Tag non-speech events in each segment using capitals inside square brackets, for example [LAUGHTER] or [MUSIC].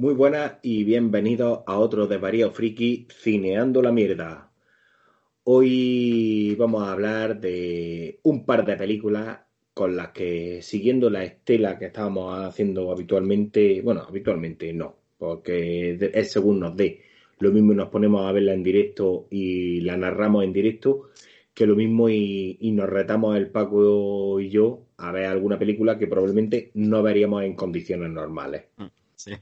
Muy buenas y bienvenidos a otro de Varío Friki Cineando la Mierda. Hoy vamos a hablar de un par de películas con las que, siguiendo la estela que estábamos haciendo habitualmente, bueno, habitualmente no, porque es según nos dé. Lo mismo nos ponemos a verla en directo y la narramos en directo, que lo mismo y, y nos retamos el Paco y yo a ver alguna película que probablemente no veríamos en condiciones normales. Sí.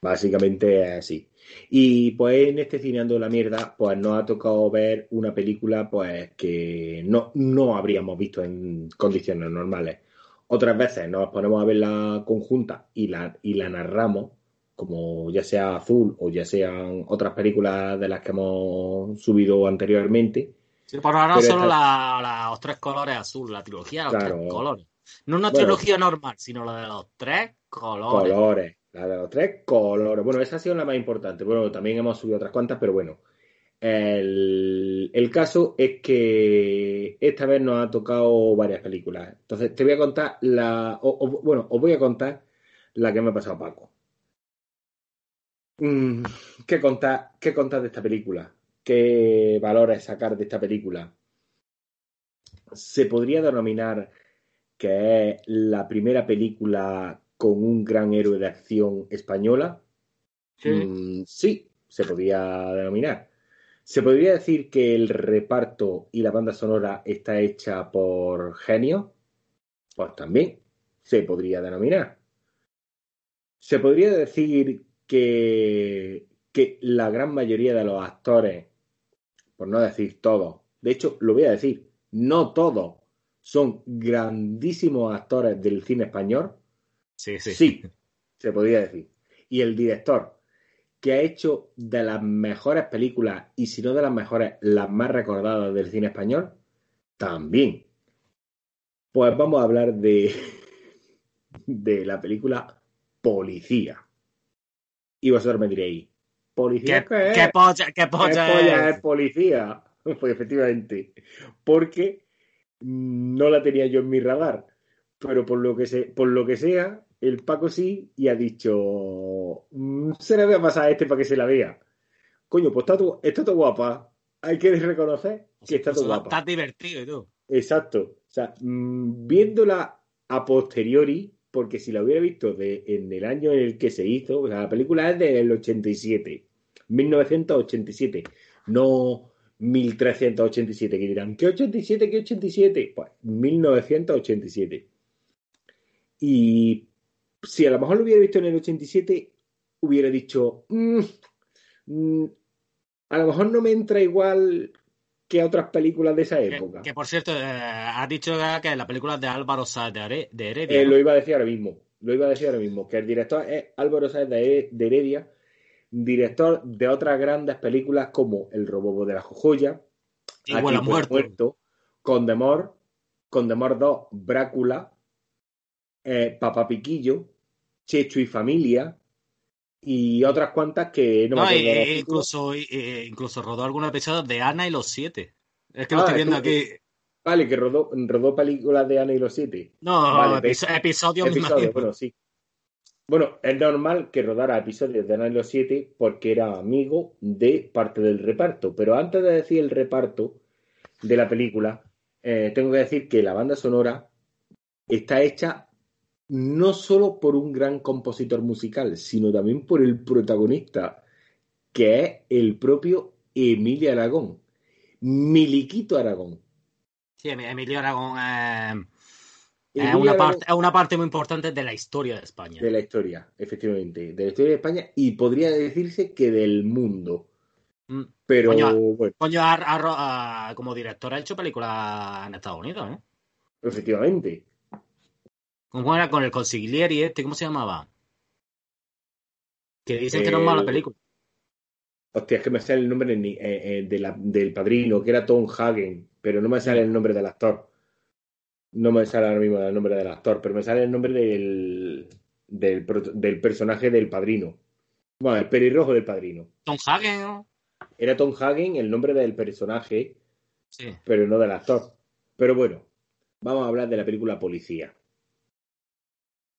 Básicamente es así. Y pues en este Cineando la Mierda, pues nos ha tocado ver una película pues que no, no habríamos visto en condiciones normales. Otras veces nos ponemos a ver la conjunta y la, y la narramos, como ya sea Azul o ya sean otras películas de las que hemos subido anteriormente. Sí, por ahora Pero solo esta- la- la- los tres colores azul, la trilogía de los Claro. tres colores. No una Bueno. trilogía normal, sino la de los tres colores. Colores, la de los tres colores. Bueno, esa ha sido la más importante. Bueno, también hemos subido otras cuantas, pero bueno. El, el caso es que esta vez nos ha tocado varias películas. Entonces, te voy a contar la. bueno, os voy a contar la que me ha pasado Paco. Mm, ¿qué contar, ¿Qué contar de esta película? ¿Qué valores sacar de esta película? Se podría denominar que es la primera película con un gran héroe de acción española. Sí. Mm, sí, se podría denominar. Se podría decir que el reparto y la banda sonora está hecha por genio. Pues también se podría denominar. Se podría decir que, que la gran mayoría de los actores, por no decir todos, de hecho lo voy a decir, no todos son grandísimos actores del cine español. Sí, sí. Sí, se podría decir. Y el director, que ha hecho de las mejores películas, y si no de las mejores, las más recordadas del cine español, también. Pues vamos a hablar de, [LAUGHS] de la película Policía. Y vosotros me diréis, ¿policía ¿Qué, qué es? qué polla, qué ¿Qué polla polla es? es policía? [LAUGHS] Pues efectivamente, porque no la tenía yo en mi radar, pero por lo que se, por lo que sea, el Paco sí y ha dicho, "Mm, se le voy a pasar a este para que se la vea. Coño, pues está tu, está tu guapa. Hay que reconocer que está tu Incluso guapa. Estás divertido tú. Exacto. O sea, mm, viéndola a posteriori, porque si la hubiera visto de, en el año en el que se hizo, o sea, la película es del 87, 1987, no 1387, que dirán, ¿qué 87, qué 87? Pues 1987. Y si a lo mejor lo hubiera visto en el 87, hubiera dicho, "Mm, mm, a lo mejor no me entra igual que otras películas de esa época. que, por cierto, eh, has dicho que la película de Álvaro Sáez de, Heredia. Eh, lo iba a decir ahora mismo. Lo iba a decir ahora mismo. Que el director es Álvaro Sáez de, de Heredia. director de otras grandes películas como El robo de la joya, Y Vuela Muerto. Condemor, Condemor 2, Brácula, eh, Papá Piquillo, Checho y Familia y otras cuantas que no, No, me acuerdo títulos. incluso, y- incluso rodó algunos episodios de Ana y los siete. Es que lo Ah, estoy viendo aquí. Vale, que rodó, rodó películas de Ana y los siete. No, Vale, episo- episodios imagino. bueno, sí. Bueno, es normal que rodara episodios de Ana y los siete porque era amigo de parte del reparto. Pero antes de decir el reparto de la película, eh, tengo que decir que la banda sonora está hecha no solo por un gran compositor musical, sino también por el protagonista, que es el propio Emilio Aragón. Miliquito Aragón. Sí, Em- Emilio Aragón eh, es, una Aragón- parte, es una parte muy importante de la historia de España. De la historia, efectivamente. De la historia de España y podría decirse que del mundo. Mm. Pero Coño, bueno, Coño, como director ha hecho películas en Estados Unidos, ¿eh? efectivamente. ¿Cómo era con el consiglieri este? ¿Cómo se llamaba? Que dicen que no es mala Eh, película. Hostia, es que me sale el nombre eh, eh, de la- del padrino, que era Tom Hagen, pero no me sale el nombre del actor. No me sale ahora mismo el nombre del actor, pero me sale el nombre del, del, del personaje del padrino. Bueno, el pelirrojo del padrino. Tom Hagen, ¿no? Era Tom Hagen el nombre del personaje, Sí. pero no del actor. Pero bueno, vamos a hablar de la película Policía.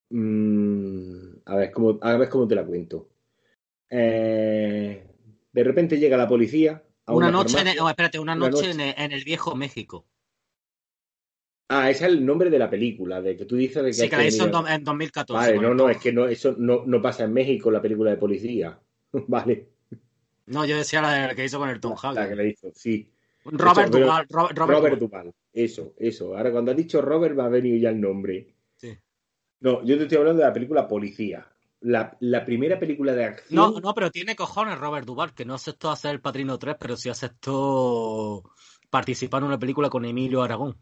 Mm, a ver cómo, a ver cómo te la cuento. Eh, de repente llega la policía a Una, una, noche, en el, oh, espérate, una Una noche, noche. En, el, en el viejo México. Ah, ese es el nombre de la película, de que tú dices de que Sí, que la hizo en, do- en 2014. Vale, no, no, es que no, eso no, no pasa en México la película de policía. [LAUGHS] Vale, No, yo decía la que hizo con el Tom la que le hizo, sí. Robert. Robert, Robert, Robert. Duvall, eso, eso. Ahora cuando has dicho Robert me ha venido ya el nombre. No, yo te estoy hablando de la película Policía. La, la primera película de acción. No, no, pero tiene cojones Robert Duvall, que no aceptó hacer El Padrino 3, pero sí aceptó participar en una película con Emilio Aragón.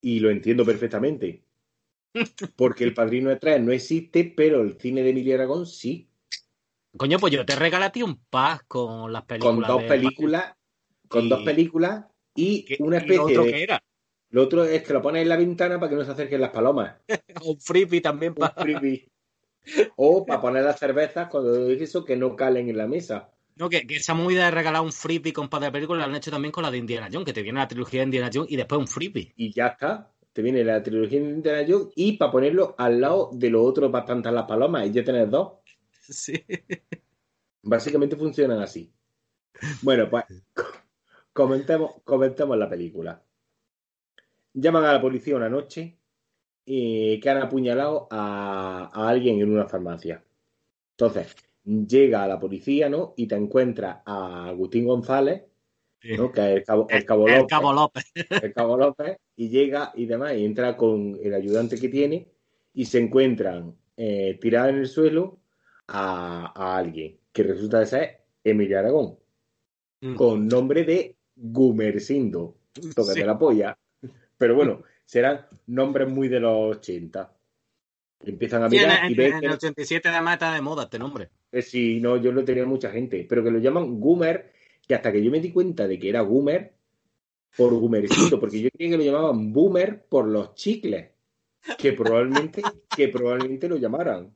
Y lo entiendo perfectamente. Porque el Padrino de 3 no existe, pero el cine de Emilio Aragón sí. Coño, pues yo te regalé a ti un pack con las películas. Con dos de- películas. Con Y- dos películas y ¿Qué- una especie otro de. que era? Lo otro es que lo pones en la ventana para que no se acerquen las palomas. [LAUGHS] Un freebie también Un para... freebie. O para poner las cervezas cuando es eso que no calen en la mesa. No, que, que esa movida de regalar un freebie con par de películas la han hecho también con la de Indiana Jones, que te viene la trilogía de Indiana Jones y después un freebie. Y ya está. Te viene la trilogía de Indiana Jones y para ponerlo al lado de lo otro para tantas las palomas y ya tener dos. Sí. Básicamente funcionan así. Bueno, pues co- comentemos, comentemos la película. Llaman a la policía una noche y que han apuñalado a, a alguien en una farmacia. Entonces, llega la policía, ¿no? Y te encuentra a Agustín González, ¿no? Que es el cabo, el cabo El López, Cabo López. [LAUGHS] el Cabo López, y llega y demás, y entra con el ayudante que tiene, y se encuentran eh, tirados en el suelo a, a alguien, que resulta de ser Emilio Aragón, Mm. con nombre de Gumersindo. Tócate Sí. la polla. Pero bueno, serán nombres muy de los 80. Empiezan a Sí, en, mirar y en- ven en que el 87 además está de moda este nombre. eh, sí, no, yo lo tenía mucha gente, pero que lo llaman Gumer, que hasta que yo me di cuenta de que era Gumer por Gumercito, [COUGHS] porque yo creía que lo llamaban Boomer por los chicles, que probablemente, que probablemente lo llamaran,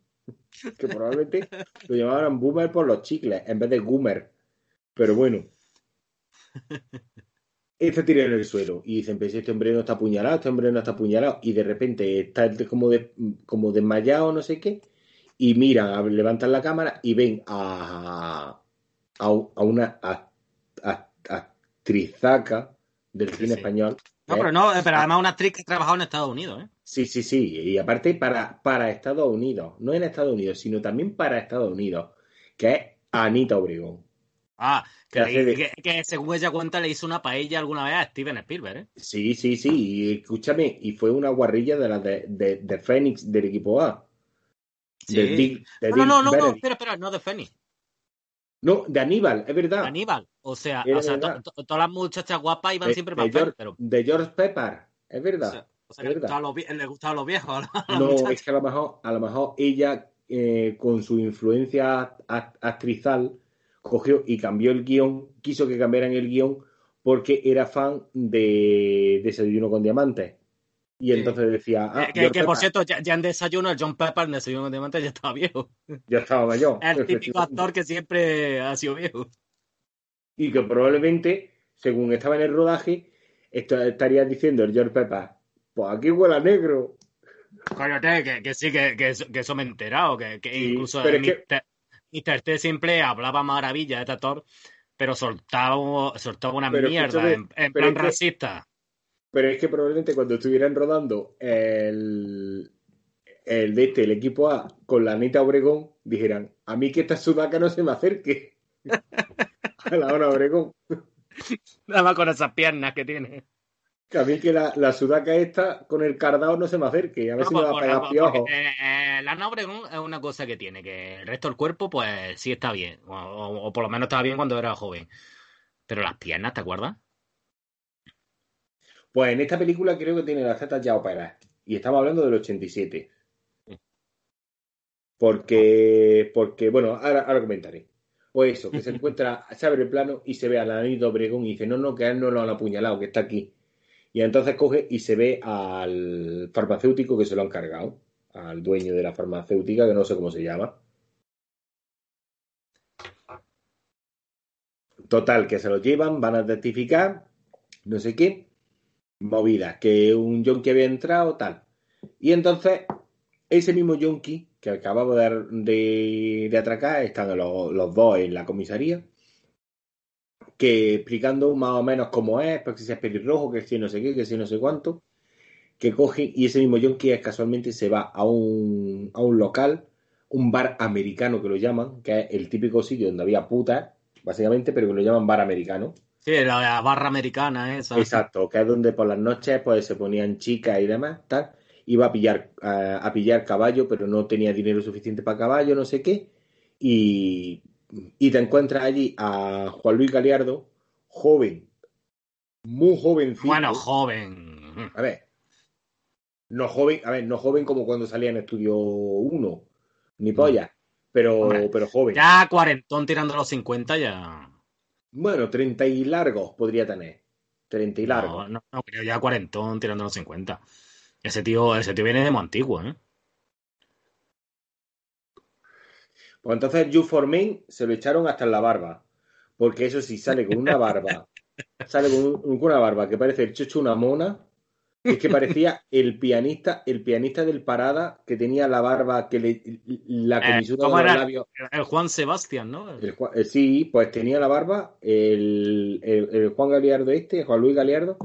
que probablemente lo llamaran Boomer por los chicles en vez de Gumer, pero bueno. [LAUGHS] Este tira en el suelo y dicen, pues este hombre no está apuñalado, este hombre no está apuñalado, y de repente está como, de, como desmayado, no sé qué, y miran, levantan la cámara y ven a, a, a una a- a- actrizaca del cine Sí. español. No, ¿eh? pero no, pero además una actriz que ha trabajado en Estados Unidos, ¿eh? Sí, sí, sí. Y aparte para, para Estados Unidos, no en Estados Unidos, sino también para Estados Unidos, que es Anita Obregón. Ah, que, Que hace de- que- que según ella cuenta le hizo una paella alguna vez a Steven Spielberg, ¿eh? Sí, sí, sí. Y escúchame, y fue una guarrilla de la de, de, de Fénix del equipo A. Sí. De Dick- de No, Dick no, no, no, espera, espera, no de Fénix, No, de Aníbal, es verdad. Aníbal. O sea, Era o sea verdad. to- to- todas las muchachas guapas iban siempre para George, pero de George Pepper, es o verdad. sea, o sea, es le, verdad. gustaban los, viejos a No, es que a lo mejor, a lo mejor ella eh, con su influencia actrizal, cogió y cambió el guion, quiso que cambiaran el guion porque era fan de Desayuno con Diamantes. Y entonces decía. Ah, que, por cierto, ya, en desayuno, el John Pepper en Desayuno con Diamantes ya estaba viejo. Ya estaba mayor. [LAUGHS] El típico actor que siempre ha sido viejo. Y que probablemente, según estaba en el rodaje, esto estaría diciendo el George Pepper, pues aquí huele a negro. Cállate, que, que sí, que, que, eso, me he enterado, que, incluso Mr. T siempre hablaba maravilla de este actor, pero soltaba, soltaba una mierda en, plan racista. Pero es que probablemente cuando estuvieran rodando el, el de este, el equipo A, con la Anita Obregón, dijeran, a mí que esta sudaca no se me acerque. [LAUGHS] a la hora Obregón. Nada más con esas piernas que tiene. Que a mí que la, la sudaca esta con el cardado no se me acerque, a ver si me va a pegar piojo. Eh, eh, la Obregón es una cosa que tiene, que el resto del cuerpo, pues sí está bien. O, por lo menos estaba bien cuando era joven. Pero las piernas, ¿te acuerdas? Pues en esta película creo que tiene las tetas ya operadas. Y estamos hablando del 87. Porque, porque bueno, ahora, ahora comentaré. O eso, que se [LAUGHS] encuentra, se abre el plano y se ve a la Obregón y dice, no, no, que a él no lo han apuñalado, que está aquí. Y entonces coge y se ve al farmacéutico que se lo han cargado, al dueño de la farmacéutica, que no sé cómo se llama. Total, que se lo llevan, van a testificar, no sé qué, movidas, que un yonki había entrado, tal. Y entonces, ese mismo yonki que acababa de, de, atracar, están los, dos en la comisaría, que explicando más o menos cómo es, porque si es pelirrojo, que si no sé qué, que si no sé cuánto, que coge y ese mismo yonki casualmente se va a un, a un local, un bar americano que lo llaman, que es el típico sitio donde había putas, básicamente, pero que lo llaman bar americano. Sí, la barra americana esa. Exacto, que es donde por las noches pues se ponían chicas y demás, tal iba a pillar, a, pillar caballo, pero no tenía dinero suficiente para caballo, no sé qué, y, y te encuentras allí a Juan Luis Galiardo, joven, muy joven. Bueno, joven. A ver, no joven, a ver, no joven como cuando salía en Estudio 1, ni polla, pero, pero joven. Ya cuarentón tirando los 50 ya. Bueno, 30 y largos podría tener. 30 y largos. No, no, creo ya cuarentón tirando los 50. Ese tío, ese tío viene de muy antiguo, ¿eh? Pues entonces You for Me se lo echaron hasta en la barba. Porque eso sí, sale con una barba. [LAUGHS] sale con, una barba que parece el chocho una mona. Es que parecía el pianista, el pianista del parada que tenía la barba que le la eh, comisura de los labios. El Juan Sebastián, ¿no? Eh, sí, pues tenía la barba, el, el, Juan Galeardo este, Juan Luis Galeardo,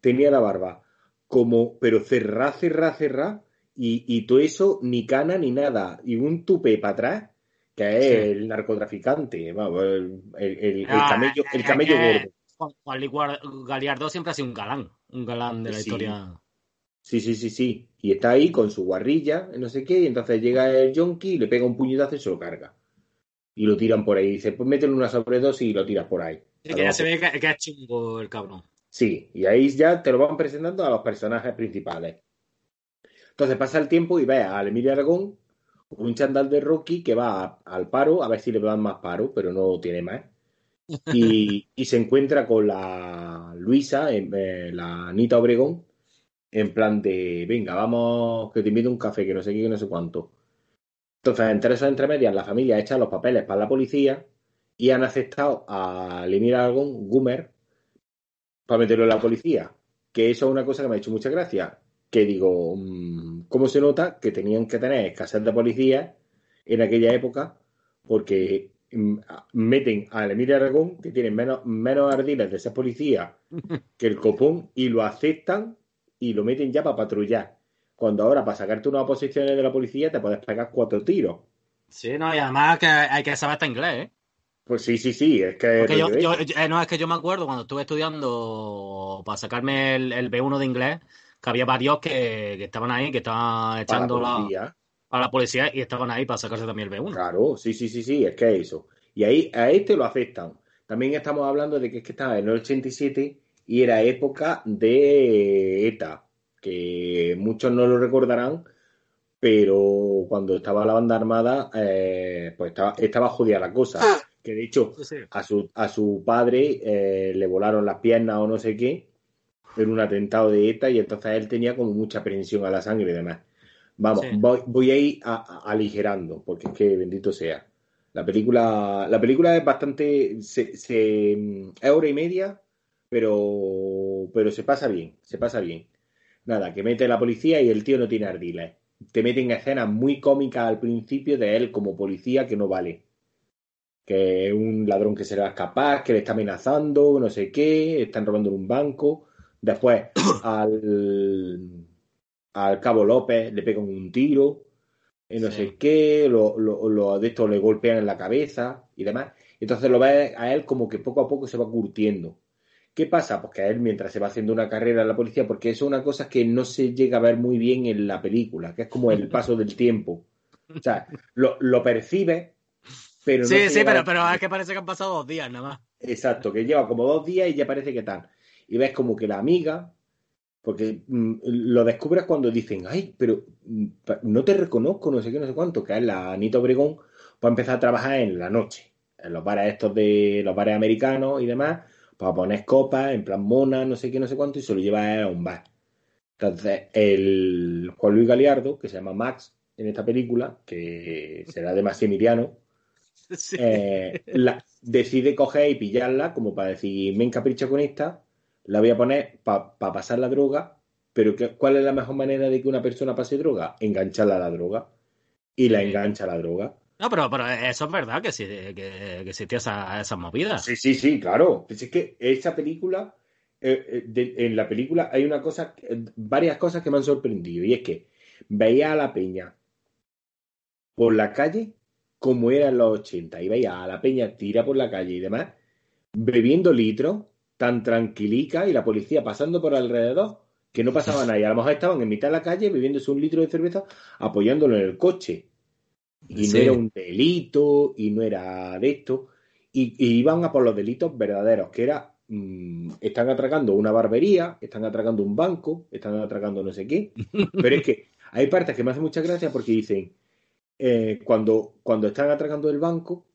tenía la barba como, pero cerrá, cerrá, cerrá, y, y todo eso ni cana ni nada, y un tupe para atrás, que es el narcotraficante, el, el, ah, camello, el camello gordo. Juan Galiardo siempre ha sido un galán, un galán de la historia. Sí, sí, sí, sí. Y está ahí con su guarrilla, no sé qué, y entonces llega el yonki, le pega un puñetazo y se lo carga. Y lo tiran por ahí. Dice, pues métele una sobredosis y lo tiras por ahí. que ya se ve que, que es chingo el cabrón. Sí, y ahí ya te lo van presentando a los personajes principales. Entonces pasa el tiempo y ve a Emilio Aragón, un chandal de Rocky que va al paro, a ver si le dan más paro, pero no tiene más. Y, [LAUGHS] se encuentra con la Luisa, eh, la Anita Obregón, en plan de, venga, vamos, que te invito un café, que no sé qué, que no sé cuánto. Entonces, entre esos entremedias, la familia echa los papeles para la policía y han aceptado a Emilio Aragón, Gumer, para meterlo en la policía. Que eso es una cosa que me ha hecho mucha gracia. Que digo, mm, ¿cómo se nota que tenían que tener escasez de policía en aquella época? Porque mm, meten a Emilio Aragón, que tiene menos, menos ardiles de ser policía [LAUGHS] que el copón, y lo aceptan y lo meten ya para patrullar. Cuando ahora para sacarte unas posiciones de la policía te puedes pegar cuatro tiros. Sí, no, y además que hay que saber hasta inglés, ¿eh? Pues sí, sí, sí, es que... Eh, no, es que yo me acuerdo cuando estuve estudiando para sacarme el, B1 de inglés, que había varios que, estaban ahí, que estaban echando la, a la policía y estaban ahí para sacarse también el B1. Claro, sí, sí, sí, sí, es que es eso. Y ahí a este lo afectan. También estamos hablando de que es que estaba en el 87 y era época de ETA, que muchos no lo recordarán pero cuando estaba la banda armada, eh, pues estaba, estaba jodida la cosa. Ah. Que de hecho, a su, a su padre eh, le volaron las piernas o no sé qué en un atentado de ETA y entonces él tenía como mucha prensión a la sangre y demás. Vamos, voy, a ir aligerando, porque es que bendito sea. La película, la película es bastante, se, es hora y media, pero, pero se pasa bien, se pasa bien. Nada, que mete la policía y el tío no tiene ardiles te meten escenas muy cómicas al principio de él como policía que no vale. Que es un ladrón que se le va a escapar, que le está amenazando, no sé qué, están robando en un banco. Después [COUGHS] al, al Cabo López le pegan un tiro, y no sé qué, lo, lo, de esto le golpean en la cabeza y demás. Entonces lo ves a él como que poco a poco se va curtiendo. ¿Qué pasa? Pues que a él, mientras se va haciendo una carrera en la policía, porque eso es una cosa que no se llega a ver muy bien en la película, que es como el paso del tiempo. O sea, [LAUGHS] lo, percibe, pero no. Sí, sí, pero, pero es que parece que han pasado dos días nada más. Exacto, que lleva como dos días y ya parece que tal. Y ves como que la amiga, porque mm, lo descubres cuando dicen, ay, pero mm, no te reconozco, no sé qué, no sé cuánto, que es la Anita Obregón, para empezar a trabajar en la noche, en los bares estos de los bares americanos y demás para poner copas, en plan mona, no sé qué, no sé cuánto, y se lo lleva a un bar. Entonces, el Juan Luis Galiardo, que se llama Max en esta película, que será de Maximiliano, [LAUGHS] eh, decide coger y pillarla como para decir, me encapricho con esta, la voy a poner para pasar la droga, pero ¿cuál es la mejor manera de que una persona pase droga? Engancharla a la droga. Y la engancha a la droga. No, pero, pero eso es verdad que, que, que existía esa, esa movida. Sí, sí, sí, claro. Pues es que esa película, eh, eh, en la película hay una cosa, varias cosas que me han sorprendido. Y es que veía a la peña por la calle como era en los 80. Y veía a la peña tira por la calle y demás, bebiendo litros, tan tranquilica y la policía pasando por alrededor que no pasaba nada. Y a lo mejor estaban en mitad de la calle bebiéndose un litro de cerveza apoyándolo en el coche y no era un delito y no era de esto. Y, iban a por los delitos verdaderos, que era, mm, están atracando una barbería, están atracando un banco, están atracando no sé qué. [LAUGHS] Pero es que hay partes que me hacen mucha gracia porque dicen, eh, cuando, cuando están atracando el banco,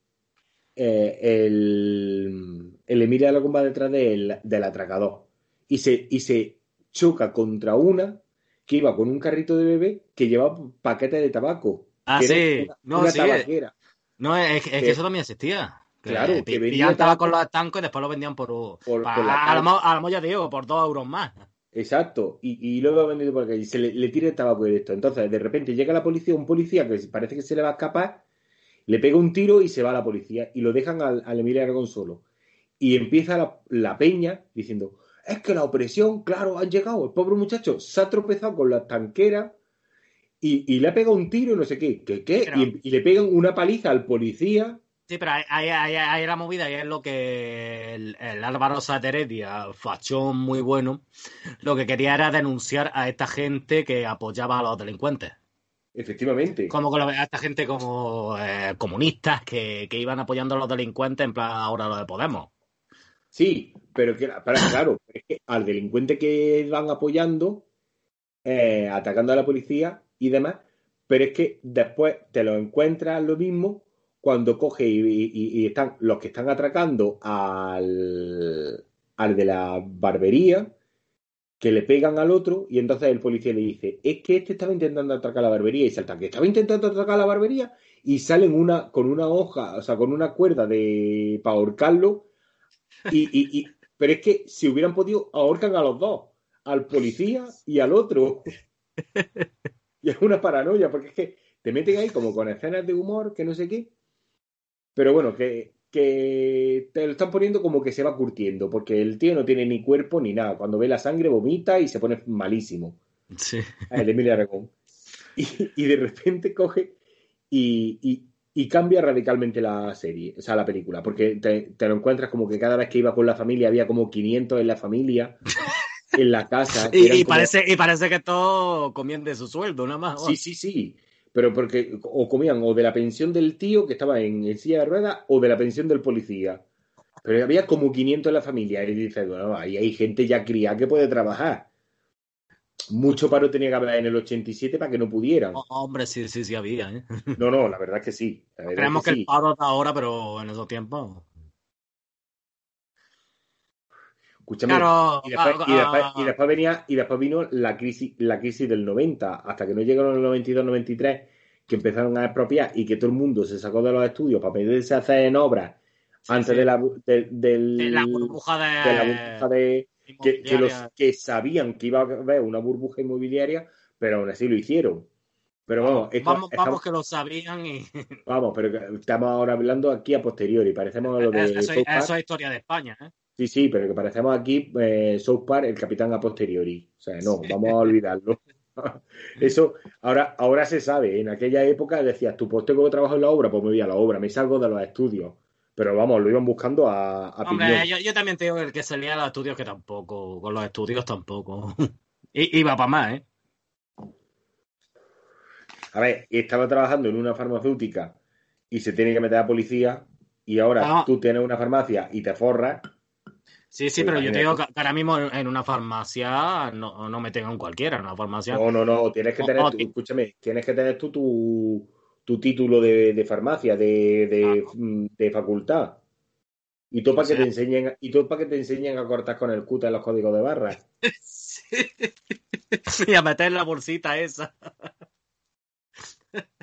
eh, el, el Emilia la va detrás del, del atracador y se, y se choca contra una que iba con un carrito de bebé que llevaba paquetes de tabaco Ah, sí. no, sí. No, es, que eso también existía. claro, que vendían tabaco con los estancos y después lo vendían por. por, a, mejor ya digo, por dos euros más. Exacto, y, y luego vendido por y se le, tira el tabaco directo. Entonces, de repente llega la policía, un policía que parece que se le va a escapar, le pega un tiro y se va a la policía y lo dejan al, al Emilia Aragón solo. Y empieza la, la, peña diciendo: Es que la opresión, claro, han llegado. El pobre muchacho se ha tropezado con las tanqueras y, le pega un tiro, no sé qué, ¿qué, y, le pegan una paliza al policía. Sí, pero ahí, ahí, la movida y es lo que el, Álvaro Sateredia, fachón muy bueno, lo que quería era denunciar a esta gente que apoyaba a los delincuentes. Efectivamente. Como a esta gente como eh, comunistas que, iban apoyando a los delincuentes en plan ahora lo de Podemos. Sí, pero que, claro, es que al delincuente que van apoyando, eh, atacando a la policía, y demás, pero es que después te lo encuentras lo mismo cuando coge y, están los que están atracando al, al de la barbería, que le pegan al otro y entonces el policía le dice, es que este estaba intentando atracar la barbería y salta que estaba intentando atracar la barbería y salen una, con una hoja, o sea, con una cuerda de para ahorcarlo y, y, pero es que si hubieran podido ahorcan a los dos, al policía y al otro. Y es una paranoia, porque es que te meten ahí como con escenas de humor, que no sé qué. Pero bueno, que, que te lo están poniendo como que se va curtiendo, porque el tío no tiene ni cuerpo ni nada. Cuando ve la sangre vomita y se pone malísimo. Sí. El Emilia Aragón. Y, y, de repente coge y, y, cambia radicalmente la serie, o sea, la película, porque te, te, lo encuentras como que cada vez que iba con la familia había como 500 en la familia. [LAUGHS] en la casa. Y, parece, y parece que todos comían de su sueldo, nada más. Sí, sí, sí. Pero porque o comían o de la pensión del tío que estaba en, silla de ruedas o de la pensión del policía. Pero había como 500 en la familia. Y dices, bueno, ahí hay gente ya criada que puede trabajar. Mucho paro tenía que haber en el 87 para que no pudieran. Oh, hombre, sí, sí, sí había. ¿eh? [LAUGHS] No, no, la verdad es que sí. Creemos que, el paro está ahora, pero en esos tiempos. Escúchame, y, después, venía, y después vino la crisis, la crisis del 90, hasta que no llegaron el 92-93, que empezaron a expropiar y que todo el mundo se sacó de los estudios para pedirse a hacer en obras antes de la burbuja de, que, los que sabían que iba a haber una burbuja inmobiliaria, pero aún así lo hicieron. Pero vamos, vamos, vamos, que lo sabían y. [LAUGHS] Vamos, pero estamos ahora hablando aquí a posteriori. Parecemos lo de. Eso, eso es historia de España, ¿eh? Sí, sí, pero que parecemos aquí eh, South Park, el capitán a posteriori. O sea, no, vamos a olvidarlo. [LAUGHS] Eso ahora, ahora se sabe. En aquella época decías, tú, pues tengo que trabajar en la obra, pues me voy a la obra, me salgo de los estudios. Pero vamos, lo iban buscando a, a Hombre, yo, también tengo el que salía a los estudios que tampoco, con los estudios tampoco. [LAUGHS] Iba para más, ¿eh? A ver, estaba trabajando en una farmacéutica y se tiene que meter a policía y ahora tú tienes una farmacia y te forras Sí, sí, pero yo te digo que ahora mismo en una farmacia no, no me tengan cualquiera, en una farmacia. No, no, no, tienes que tener, escúchame, tienes que tener tú tu, tu título de, farmacia, de, mm, de, facultad. Y todo para que te enseñen, y todo para que te enseñen a cortar con el cuta en los códigos de barras. [LAUGHS] sí. Y a meter la bolsita esa.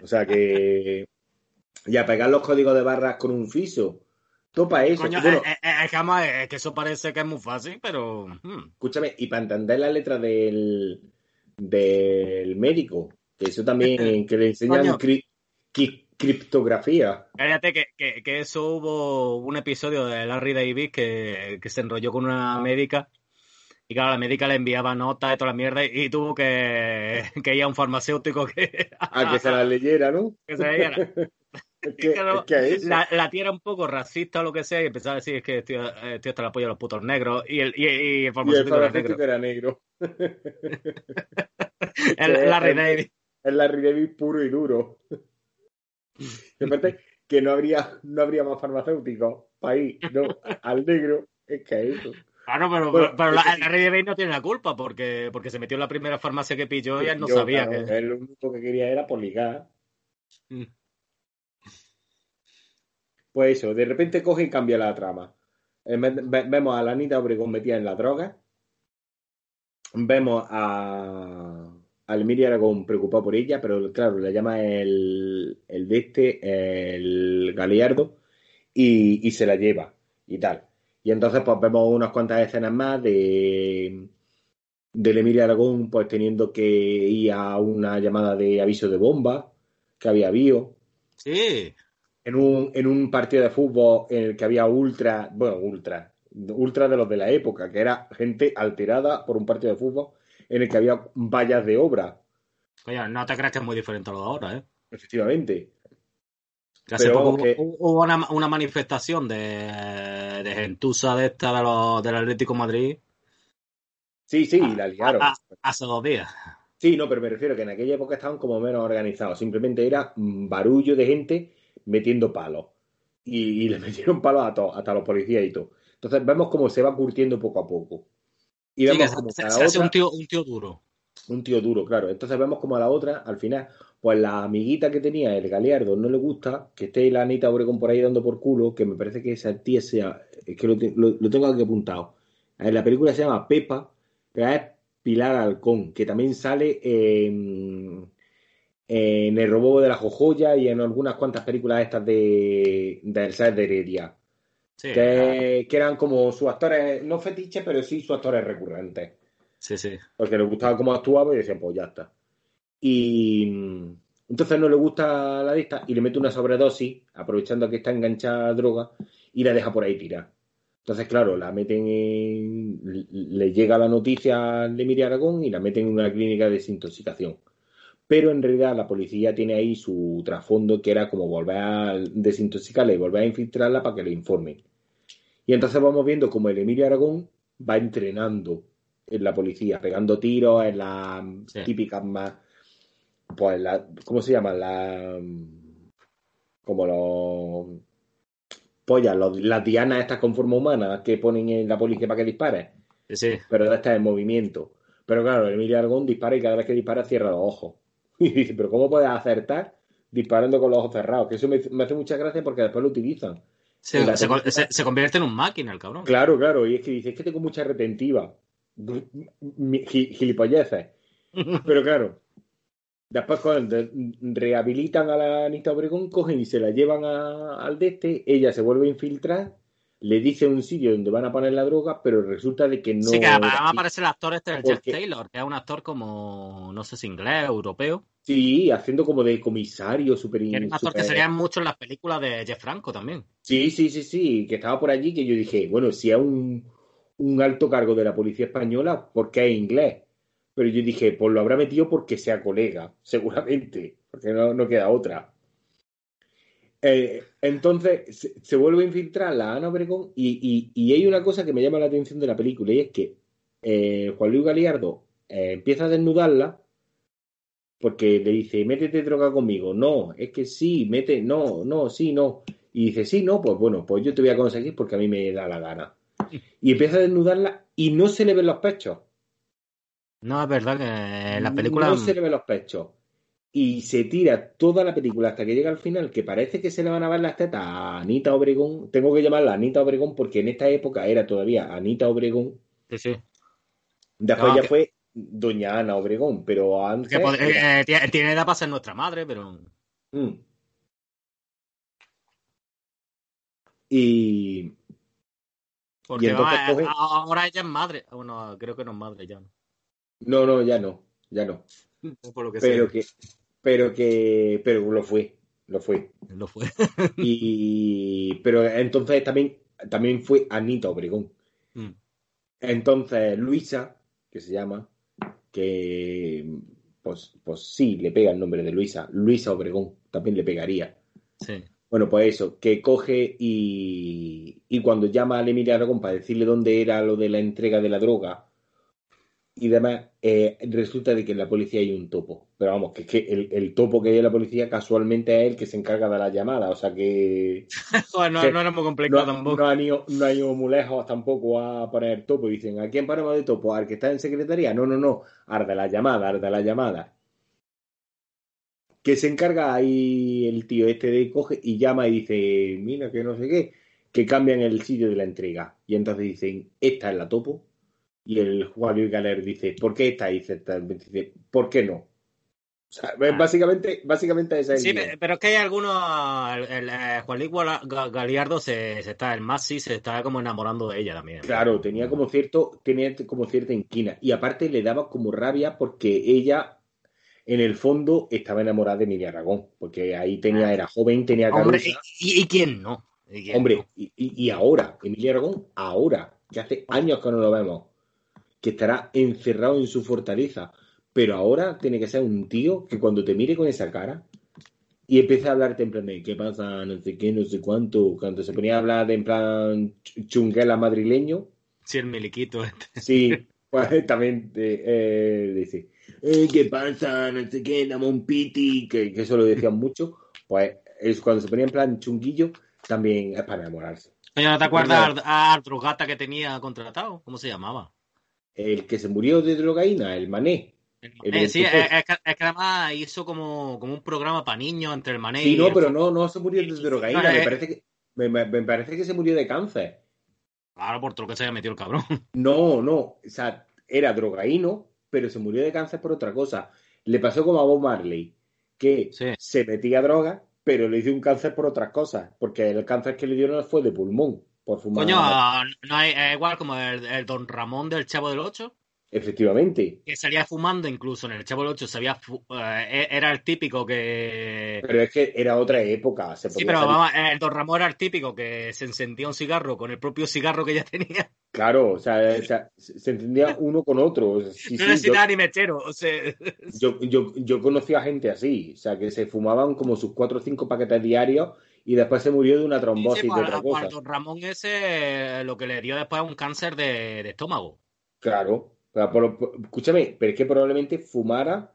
O sea que. Y a pegar los códigos de barras con un fiso. Topa eso. Coño, bueno, eh, eh, es, que eso parece que es muy fácil, pero. Hmm. Escúchame, y para entender la letra del, del médico, que eso también, [LAUGHS] que le enseñan criptografía. Cállate que, que, que, eso hubo un episodio de Larry Davis que, que se enrolló con una médica. Y claro, la médica le enviaba notas de toda la mierda y, tuvo que, [LAUGHS] que ir a un farmacéutico que. [LAUGHS] A que se la leyera, ¿no? [LAUGHS] Que se leyera. la, tía era un poco racista o lo que sea y empezaba a decir es que estoy, hasta la polla de los putos negros y el, y, el farmacéutico, era negro. el, Larry Davis. El Larry Davis puro y duro. Que no habría, no habría más farmacéuticos país, no, al negro, es que eso. Claro, pero, pero, la, el Larry Davis no tiene la culpa porque, porque se metió en la primera farmacia que pilló y él no sabía que. Él lo único que quería era poligar. Mm. Pues eso, de repente coge y cambia la trama. Eh, vemos a la Anita Obregón metida en la droga. Vemos a, a Emilia Aragón preocupado por ella, pero claro, le llama el, el de este, el Galeardo, y, y se la lleva y tal. Y entonces pues vemos unas cuantas escenas más de del Emilia Aragón pues teniendo que ir a una llamada de aviso de bomba que había habido. Sí en un, en un partido de fútbol en el que había ultra, bueno, ultra, ultra de los de la época, que era gente alterada por un partido de fútbol en el que había vallas de obra. Oye, no te creas que es muy diferente a lo de ahora, ¿eh? Efectivamente. hace poco hubo una, manifestación de, de gentuza de esta de los, del Atlético Madrid. Sí, sí, la liaron. hace dos días. Sí, no, pero me refiero que en aquella época estaban como menos organizados. Simplemente era barullo de gente metiendo palos. Y, le metieron palos a todos, hasta los policías y todo. Entonces vemos cómo se va curtiendo poco a poco. Y vemos como se, hace un tío, un tío duro. Un tío duro, claro. Entonces vemos como a la otra, al final, pues la amiguita que tenía, el Galeardo, no le gusta que esté la Anita Obregón por ahí dando por culo, que me parece que esa tía sea, es que lo, tengo aquí apuntado. En la película se llama Pepa, pero es Pilar Halcón, que también sale en, en El robo de la jojoya y en algunas cuantas películas estas de del set de Heredia. Que, eran como sus actores, no fetiches, pero sí sus actores recurrentes. Sí, sí. Porque les gustaba cómo actuaba y decían, pues ya está. Y entonces no le gusta la dista y le mete una sobredosis, aprovechando que está enganchada a droga, y la deja por ahí tirar. Entonces, claro, la meten en. Le llega la noticia de Miri Aragón y la meten en una clínica de desintoxicación pero en realidad la policía tiene ahí su trasfondo que era como volver a desintoxicarla y volver a infiltrarla para que le informen. Y entonces vamos viendo como el Emilio Aragón va entrenando en la policía, pegando tiros en las típicas más, pues la, ¿cómo se llama? La, como los pollas, las dianas estas con forma humana que ponen en la policía para que dispare. Sí. Pero esta en movimiento Pero claro, Emilia Aragón dispara y cada vez que dispara cierra los ojos. [LAUGHS] Y dice, pero ¿cómo puedes acertar disparando con los ojos cerrados? Que eso me, hace mucha gracia porque después lo utilizan. Se, convierte en un máquina el cabrón. Claro, claro. Y es que dice, es que tengo mucha retentiva. Gilipolleces. [LAUGHS] Pero claro, después cuando rehabilitan a la Anita Obregón, cogen y se la llevan al de este, ella se vuelve a infiltrar le dice un sitio donde van a poner la droga, pero resulta de que no. Sí, que va a aparecer el actor este del Jeff Taylor, que es un actor como, no sé si inglés, europeo. Sí, haciendo como de comisario súper. un actor que sería mucho en las películas de Jeff Franco también. Sí, sí, sí, sí, que estaba por allí, que yo dije, bueno, si es un, un alto cargo de la policía española, ¿por qué es inglés? Pero yo dije, pues lo habrá metido porque sea colega, seguramente, porque no, no queda otra. Eh, entonces se, vuelve a infiltrar la Ana Obregón y, y, hay una cosa que me llama la atención de la película y es que eh, Juan Luis Galiardo eh, empieza a desnudarla porque le dice, métete droga conmigo. No, es que sí, mete, no, no, sí, no. Y dice, sí, no, pues bueno, pues yo te voy a conseguir porque a mí me da la gana. Y empieza a desnudarla y no se le ven los pechos. No, es verdad que en la película... No se le ven los pechos y se tira toda la película hasta que llega al final, que parece que se le van a ver las tetas a Anita Obregón. Tengo que llamarla Anita Obregón porque en esta época era todavía Anita Obregón. Sí, sí. Después ya fue Doña Ana Obregón, pero antes. Eh, tiene edad para ser nuestra madre, pero. Mm. Y. Porque ahora ella es madre. Bueno, creo que no es madre ya. No, no, ya no. Ya no. [LAUGHS] pero que pero que pero lo fue lo fue lo fue y pero entonces también también fue Anita Obregón mm. entonces Luisa que se llama que pues pues sí le pega el nombre de Luisa. Luisa Obregón también le pegaría. Sí. Bueno, pues eso, que coge y, y cuando llama a Emilia Aragón para decirle dónde era lo de la entrega de la droga, y demás, eh, resulta de que en la policía hay un topo. Pero vamos, que, que el, topo que hay en la policía casualmente es el que se encarga de la llamada. O sea que. [LAUGHS] no, era muy complicado tampoco. No han, ido, no muy lejos tampoco a poner topo. Y dicen, ¿a quién paramos de topo? ¿Al que está en secretaría? No, no, no. Arde la llamada, arde la llamada. Que se encarga ahí el tío este de coge y llama y dice, mira que no sé qué, que cambian el sitio de la entrega. Y entonces dicen, esta es la topo y el Juan Luis Galer dice, ¿por qué está ahí? Dice, ¿por qué no? O sea, ah. básicamente, básicamente esa es Sí, pero es que hay algunos. El, eh, Juan Luis Galiardo se, está, el más sí, se está como enamorando de ella también. Claro, tenía como cierto, tenía como cierta inquina. Y aparte le daba como rabia porque ella, en el fondo, estaba enamorada de Emilia Aragón. Porque ahí tenía, ah. era joven, tenía Hombre, ¿y, quién no? Hombre, Y, y ahora, Emilia Aragón, ahora, que hace años que no lo vemos que estará encerrado en su fortaleza. Pero ahora tiene que ser un tío que cuando te mire con esa cara y empiece a hablarte en plan de qué pasa, no sé qué, no sé cuánto, cuando se ponía a hablar de en plan chunguela madrileño. Sí, el meliquito este. [LAUGHS] Sí, pues también eh, dice, eh, ¿qué pasa? No sé qué, dame un piti, que, eso lo decían mucho. Pues es cuando se ponía en plan chunguillo, también es para enamorarse. ¿no te acuerdas a Arturo Gata que tenía contratado? ¿Cómo se llamaba? El que se murió de drogaína, el Mané. sí, es, que, además hizo como, como un programa para niños entre el Mané sí, no, pero no, no se murió de drogaína, me, parece que, me, parece que se murió de cáncer. Claro, por todo lo que se haya metido el cabrón. [LAUGHS] No, no, o sea, era drogaíno, pero se murió de cáncer por otra cosa. Le pasó como a Bob Marley, que se metía droga, pero le hizo un cáncer por otras cosas, porque el cáncer que le dieron fue de pulmón. Coño, no hay, es igual como el, Don Ramón del Chavo del Ocho. Efectivamente. Que salía fumando incluso en el Chavo del Ocho, sabía, eh, e, era el típico que... Pero es que era otra época. sí, pero vamos, el Don Ramón era el típico que se encendía un cigarro con el propio cigarro que ya tenía. Claro, o sea, se encendía uno con otro. no necesitaba ni mechero, o sea... Yo, yo, yo conocí a gente así, o sea, que se fumaban como sus cuatro o cinco paquetes diarios y después se murió de una trombosis de otra cosa. Ramón ese lo que le dio después un cáncer de, estómago. Claro, escúchame, pero es que probablemente fumara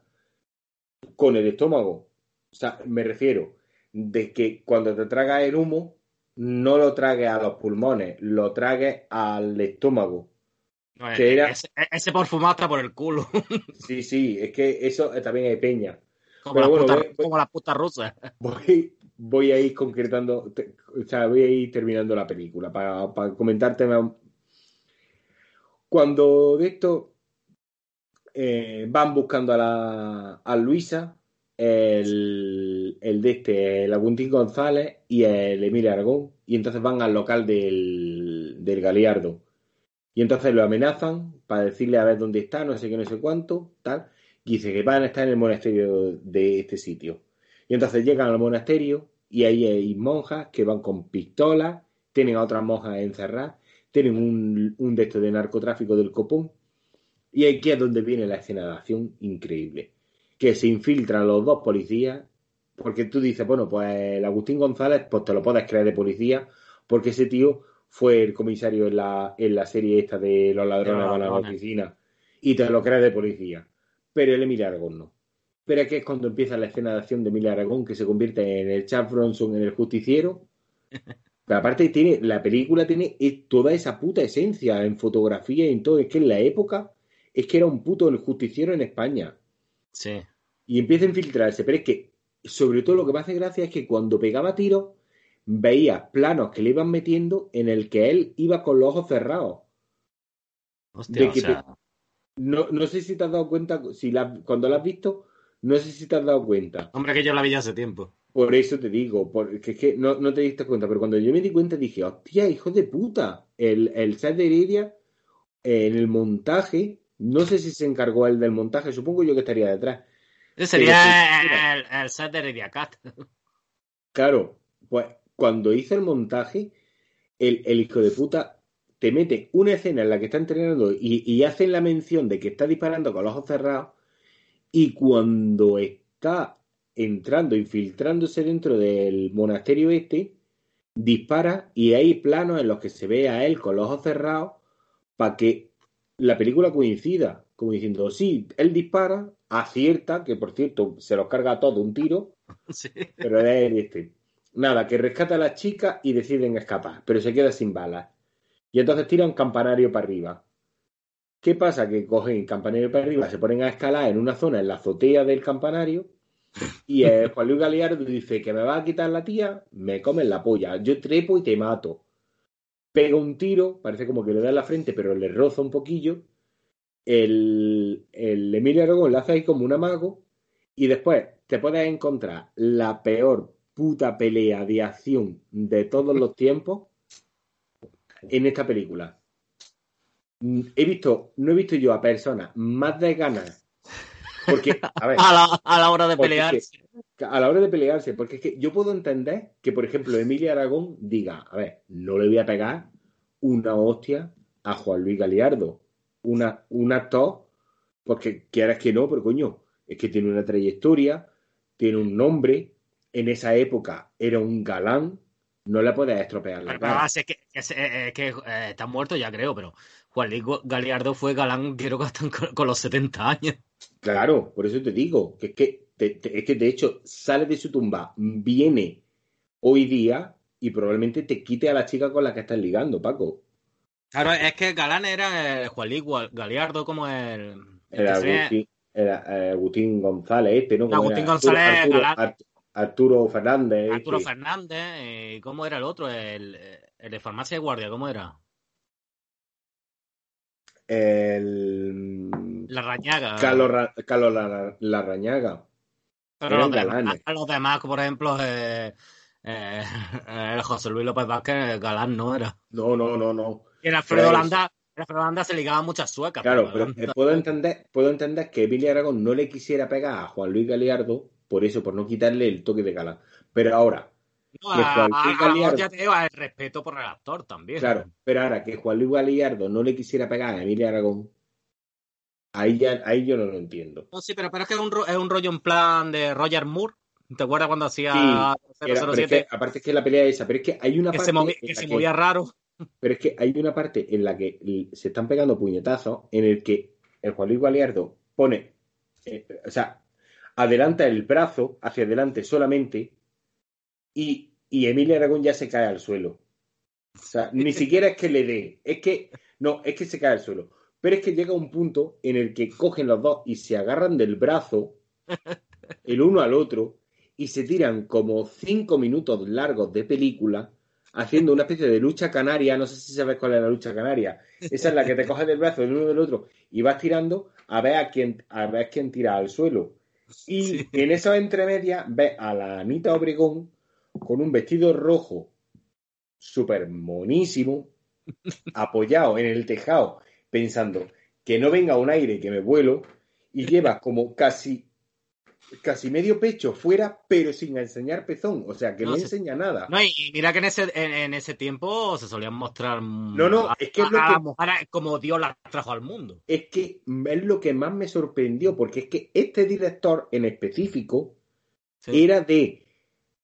con el estómago. O sea, me refiero de que cuando te tragas el humo, no lo tragues a los pulmones, lo tragues al estómago. ese, por fumata por el culo. [LAUGHS] sí, sí, es que eso también hay peña. Como, la, puta, como la puta rusa. Voy, voy a ir concretando, o sea, voy a ir terminando la película para, comentarte. Cuando de esto eh, van buscando a, la, a Luisa, el, el, de este, el Agustín González y el Emilio Aragón, y entonces van al local del, del Galiardo. Y entonces lo amenazan para decirle a ver dónde está, no sé qué, no sé cuánto, tal. Y dice que van a estar en el monasterio de este sitio. Y entonces llegan al monasterio y ahí hay monjas que van con pistolas, tienen a otras monjas encerradas, tienen un, un de de narcotráfico del copón. Y aquí es donde viene la escena de acción increíble. Que se infiltran los dos policías, porque tú dices, bueno, pues el Agustín González, pues te lo puedes creer de policía, porque ese tío fue el comisario en la, en la serie esta de los ladrones van a la oficina, y te lo crees de policía. Pero el Emilio Aragón no. Pero es que es cuando empieza la escena de acción de Emilia Aragón que se convierte en el Charles Bronson, en el justiciero. [LAUGHS] Pero aparte tiene, la película tiene toda esa puta esencia en fotografía y en todo. Es que en la época es que era un puto el justiciero en España. Sí. Y empieza a infiltrarse. Pero es que, sobre todo lo que me hace gracia es que cuando pegaba tiros, veía planos que le iban metiendo en el que él iba con los ojos cerrados. Hostia, o sea... no, no sé si te has dado cuenta, si la, cuando lo has visto, no sé si te has dado cuenta. Hombre, que yo la vi hace tiempo. Por eso te digo, porque es que no, te diste cuenta, pero cuando yo me di cuenta dije, hostia, hijo de puta, el, el set de Heredia, en el montaje, no sé si se encargó él del montaje, supongo yo que estaría detrás. Ese sería el, el, set de Heredia Cat. Claro, pues cuando hice el montaje, el, el, hijo de puta te mete una escena en la que está entrenando y, y hacen la mención de que está disparando con los ojos cerrados y cuando está entrando, infiltrándose dentro del monasterio este, dispara y hay planos en los que se ve a él con los ojos cerrados para que la película coincida, como diciendo, sí, él dispara, acierta, que por cierto se los carga todo un tiro, [LAUGHS] pero es este. Nada, que rescata a la chica y deciden escapar, pero se queda sin balas. Y entonces tira un campanario para arriba. ¿Qué pasa? Que cogen el campanario para arriba, se ponen a escalar en una zona, en la azotea del campanario, y el [LAUGHS] Juan Luis Galeardo dice que me va a quitar la tía, me comen la polla, yo trepo y te mato. Pega un tiro, parece como que le da en la frente, pero le roza un poquillo. El, el Emilio Aragón le hace ahí como un amago, y después te puedes encontrar la peor puta pelea de acción de todos los tiempos en esta película he visto, no he visto yo a personas más de ganas. Porque, a ver. [LAUGHS] a, la, hora de pelearse. a la hora de pelearse, porque es que yo puedo entender que, por ejemplo, Emilia Aragón diga, a ver, no le voy a pegar una hostia a Juan Luis Galiardo. Una, un actor, porque quieras que no, pero coño, es que tiene una trayectoria, tiene un nombre, en esa época era un galán, no le puedes estropear la cara. Es que, que eh, está muerto ya creo, pero Juan Luis Galiardo fue galán, creo que hasta con, los 70 años. Claro, por eso te digo, que es que, es que de hecho sale de su tumba, viene hoy día y probablemente te quite a la chica con la que estás ligando, Paco. Claro, es que Galán era Juan Luis Galiardo como el... era, eh, Agustín, González este, ¿no? Agustín González, Arturo, Fernández. Arturo este. Fernández, ¿cómo era el otro? El, el de farmacia de guardia, ¿cómo era? El la Rañaga. Carlos, la, Rañaga. Pero a, los demás, por ejemplo, eh, eh, [LAUGHS] José Luis López Vázquez, Galán no era. No, no, no, no. Y Alfredo Landa, Alfredo Landa se ligaba muchas suecas. Claro, pero, eh, puedo, entender, puedo entender que Billy Aragón no le quisiera pegar a Juan Luis Galeardo por eso, por no quitarle el toque de Galán. Pero ahora, ya te el respeto por el actor también. Claro, pero ahora que Juan Luis Galiardo no le quisiera pegar a Emilia Aragón, ahí, ya, ahí yo no lo entiendo. No, sí, pero, pero es que es un, es un rollo en plan de Roger Moore. ¿Te acuerdas cuando hacía sí, aparte es que la pelea es esa, pero es que hay una que parte. Se movía, que se movía raro. Pero es que hay una parte en la que se están pegando puñetazos en el que el Juan Luis Galiardo pone. Eh, o sea, adelanta el brazo hacia adelante solamente y, y Emilia Aragón ya se cae al suelo. O sea, ni [LAUGHS] siquiera es que le dé, es que, no, es que se cae al suelo. Pero es que llega un punto en el que cogen los dos y se agarran del brazo [LAUGHS] el uno al otro y se tiran como cinco minutos largos de película haciendo una especie de lucha canaria. No sé si sabes cuál es la lucha canaria. Esa es la que te coges del brazo del uno del otro y vas tirando a ver a quién, a ver quién tira al suelo. Y en esa entremedia ves a la Anita Obregón con un vestido rojo súper monísimo, [LAUGHS] apoyado en el tejado, pensando que no venga un aire que me vuelo, y lleva como casi casi medio pecho fuera, pero sin enseñar pezón. O sea, que no, enseña nada. No, y mira que en ese, en, ese tiempo se solían mostrar. No, no, es que es lo que. como Dios la trajo al mundo. Es que es lo que más me sorprendió, porque es que este director en específico era de.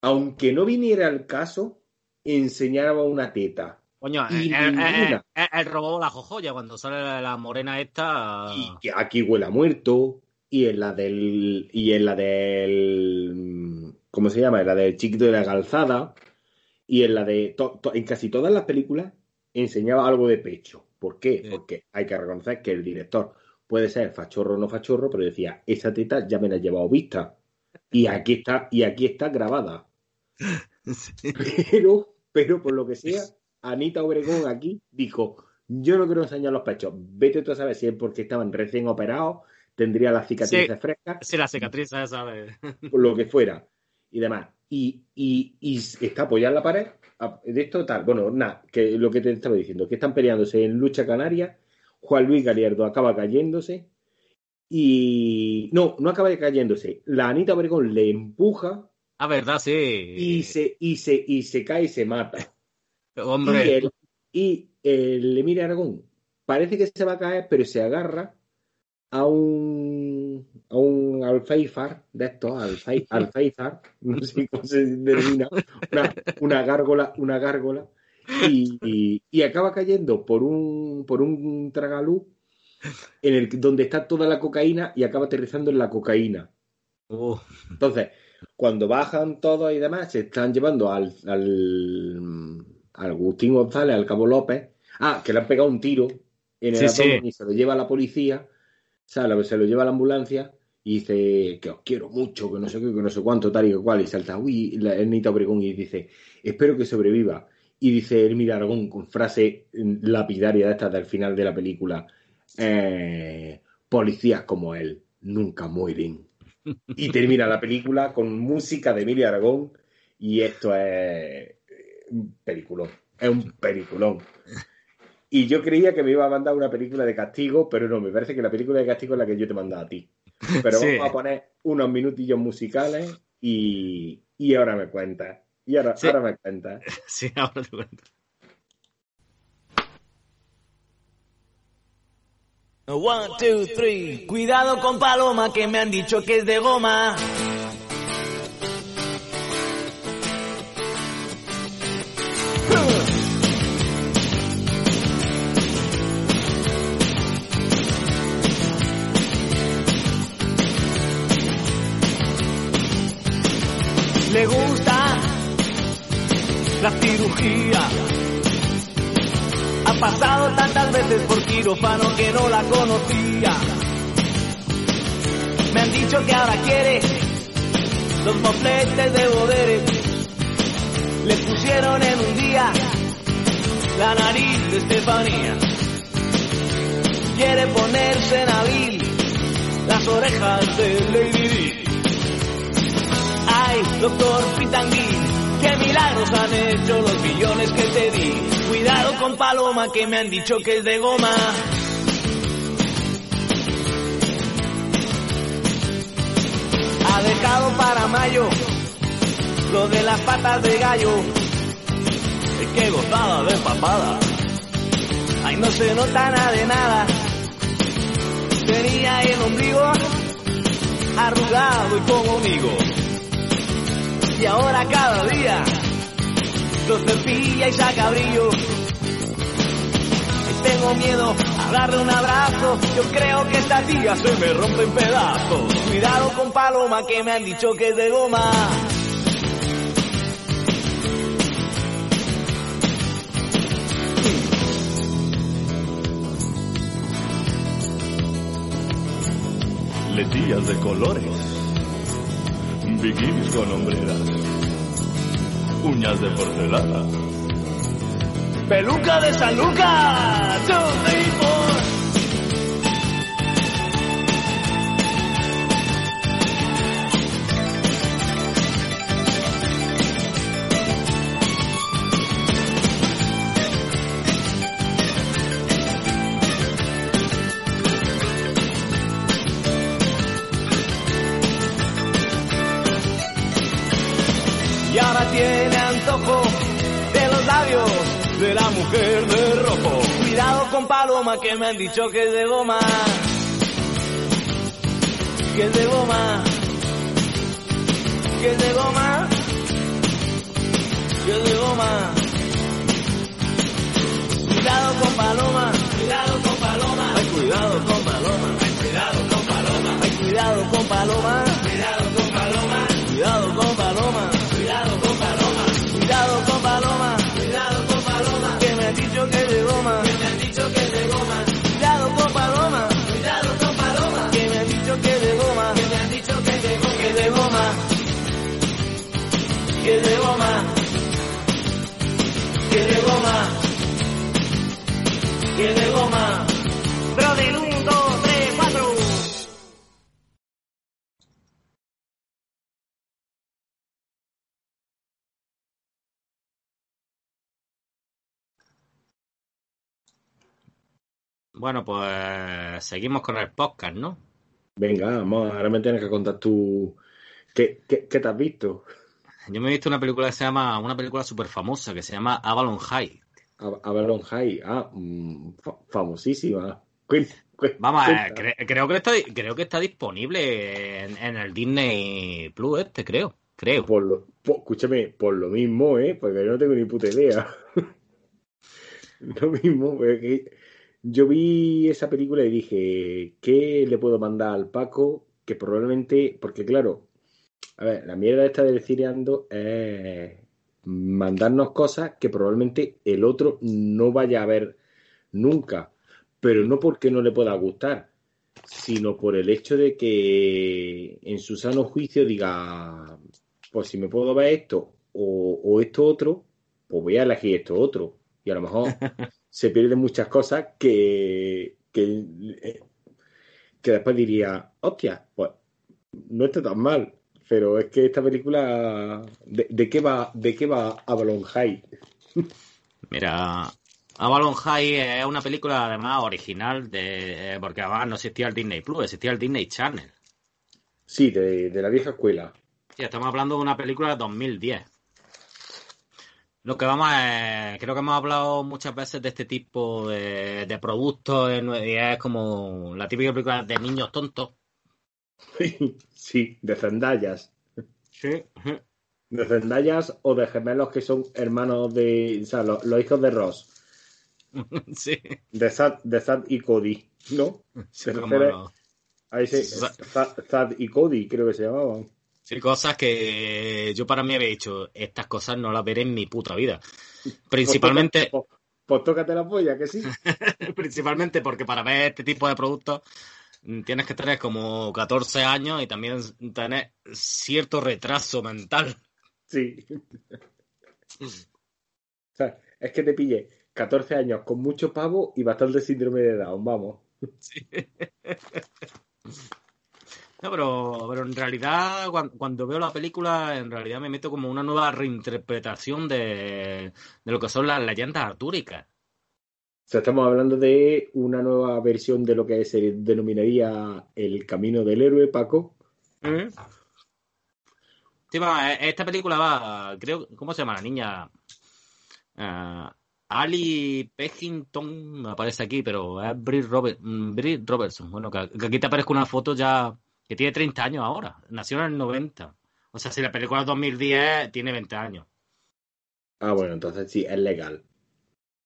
Aunque no viniera al caso, enseñaba una teta. Coño, él, robó la jojoya cuando sale la morena esta. Y que aquí huele a muerto y en la del y en la del ¿cómo se llama? En la del chiquito de la calzada y en la de en casi todas las películas enseñaba algo de pecho. ¿Por qué? Porque hay que reconocer que el director puede ser fachorro o no fachorro, pero decía, esa teta ya me la he llevado vista. Y aquí está, y aquí está grabada. [LAUGHS] Pero, pero por lo que sea, Anita Obregón aquí dijo, yo no quiero enseñar los pechos. Vete tú a saber si es porque estaban recién operados tendría las cicatrices frescas. Sí, las cicatrices, ¿sabes? [LAUGHS] lo que fuera y demás. Y, y, y está apoyada en la pared. De esto tal, bueno, nada, que lo que te estaba diciendo, que están peleándose en lucha canaria. Juan Luis Galiardo acaba cayéndose. Y no, no acaba cayéndose. La Anita Obregón le empuja. Ah, verdad, sí. Y se, y se, y se cae y se mata. Hombre. Y el, y el Aragón parece que se va a caer, pero se agarra a un, a un alfeifar de estos, alfeifar, [LAUGHS] no sé cómo se denomina, una, una gárgola, una gárgola, y, y, acaba cayendo por un, por un tragalú en el donde está toda la cocaína y acaba aterrizando en la cocaína. Oh. Entonces, cuando bajan todos y demás, se están llevando al, al, Agustín González, al Cabo López. Ah, que le han pegado un tiro en el abdomen y se lo lleva a la policía se lo lleva a la ambulancia y dice que os quiero mucho, que no sé qué, que no sé cuánto, tal y cual, y salta, uy, el Nita Obregón y dice, espero que sobreviva. Y dice Elmira Aragón con frase lapidaria de estas del final de la película, eh, policías como él nunca mueren. Y termina la película con música de Emilia Aragón y esto es un peliculón, es un peliculón. Y yo creía que me iba a mandar una película de castigo, pero no, me parece que la película de castigo es la que yo te mando a ti. Pero vamos a poner unos minutillos musicales y, y ahora me cuentas. Y ahora, ahora me cuentas. [LAUGHS] Sí, ahora te cuento. One, two, three. Cuidado con Paloma que me han dicho que es de goma. Que no la conocía. Me han dicho que ahora quiere los mofletes de poderes. Le pusieron en un día la nariz de Estefanía. Quiere ponerse en abril las orejas de Lady Di. Ay, doctor Pitangui, qué milagros han hecho los millones que te di. Cuidado con Paloma que me han dicho que es de goma. Ha dejado para mayo lo de las patas de gallo. Qué gozada de papada. Ay, no se nota nada de nada. Tenía el ombligo arrugado y como amigo y ahora cada día lo cepilla y saca brillo. Tengo miedo a darle un abrazo, yo creo que esta tía se me rompe en pedazos. Cuidado con Paloma que me han dicho que es de goma. letillas de colores, bikinis con hombreras, uñas de porcelana, peluca de San Lucas, Cuidado con Paloma que me han dicho que es de goma. Que es de goma. Que es de goma. Que es de goma. Cuidado con Paloma. Cuidado con Paloma. Ay, cuidado con Paloma. Ay, cuidado con Paloma. Ay, cuidado con Paloma. Cuidado Bueno, pues seguimos con el podcast, ¿no? Venga, vamos, ahora me tienes que contar tú qué, qué, te has visto. Yo me he visto una película que se llama, una película súper famosa que se llama Avalon High. Avalon High, ah, mm, famosísima. Vamos, creo, que está, creo que está disponible en, el Disney Plus este, creo. Creo. Por lo, escúchame, por lo mismo, ¿eh? Porque yo no tengo ni puta idea. [LAUGHS] lo mismo, porque yo vi esa película y dije, ¿qué le puedo mandar al Paco? Que probablemente, porque claro, a ver, la mierda esta de Cireando es mandarnos cosas que probablemente el otro no vaya a ver nunca, pero no porque no le pueda gustar, sino por el hecho de que en su sano juicio diga, pues si me puedo ver esto o, o esto otro, pues voy a elegir esto otro. Y a lo mejor [LAUGHS] se pierden muchas cosas que, que, que después diría, hostia, pues no está tan mal. Pero es que esta película, ¿de, qué va de qué va Avalon High? [LAUGHS] Mira, Avalon High es una película además original de porque además no existía el Disney Plus, existía el Disney Channel. Sí, de, de la vieja escuela. Sí, estamos hablando de una película de 2010. Lo que vamos a, creo que hemos hablado muchas veces de este tipo de, de productos y es como la típica película de niños tontos. [LAUGHS] Sí, de zendallas. Sí. De zendallas o de gemelos que son hermanos de, o sea, los, hijos de Ross. [LAUGHS] Sí. De Sad, de y Cody, ¿no? Sí, a ese, Sad y Cody creo que se llamaban. Sí, cosas que yo para mí había dicho, estas cosas no las veré en mi puta vida. [LAUGHS] Principalmente... Pues, pues, pues, tócate la polla, que sí. [LAUGHS] Principalmente porque para ver este tipo de productos tienes que tener como 14 años y también tener cierto retraso mental. Sí. [LAUGHS] o sea, es que te pille 14 años con mucho pavo y bastante síndrome de Down, vamos. Sí. No, pero, pero en realidad, cuando, veo la película, en realidad me meto como una nueva reinterpretación de, lo que son las leyendas artúricas. O sea, estamos hablando de una nueva versión de lo que se denominaría el camino del héroe, Paco. ¿Mm? Sí, va, e, esta película va, creo, ¿cómo se llama la niña? Uh, Ali Pejington me aparece aquí, pero es Brit, mm, Robertson. Bueno, que, aquí te aparezco una foto ya que tiene 30 años ahora. Nació en el 90. O sea, si la película es 2010, tiene 20 años. Ah, bueno, entonces sí, es legal.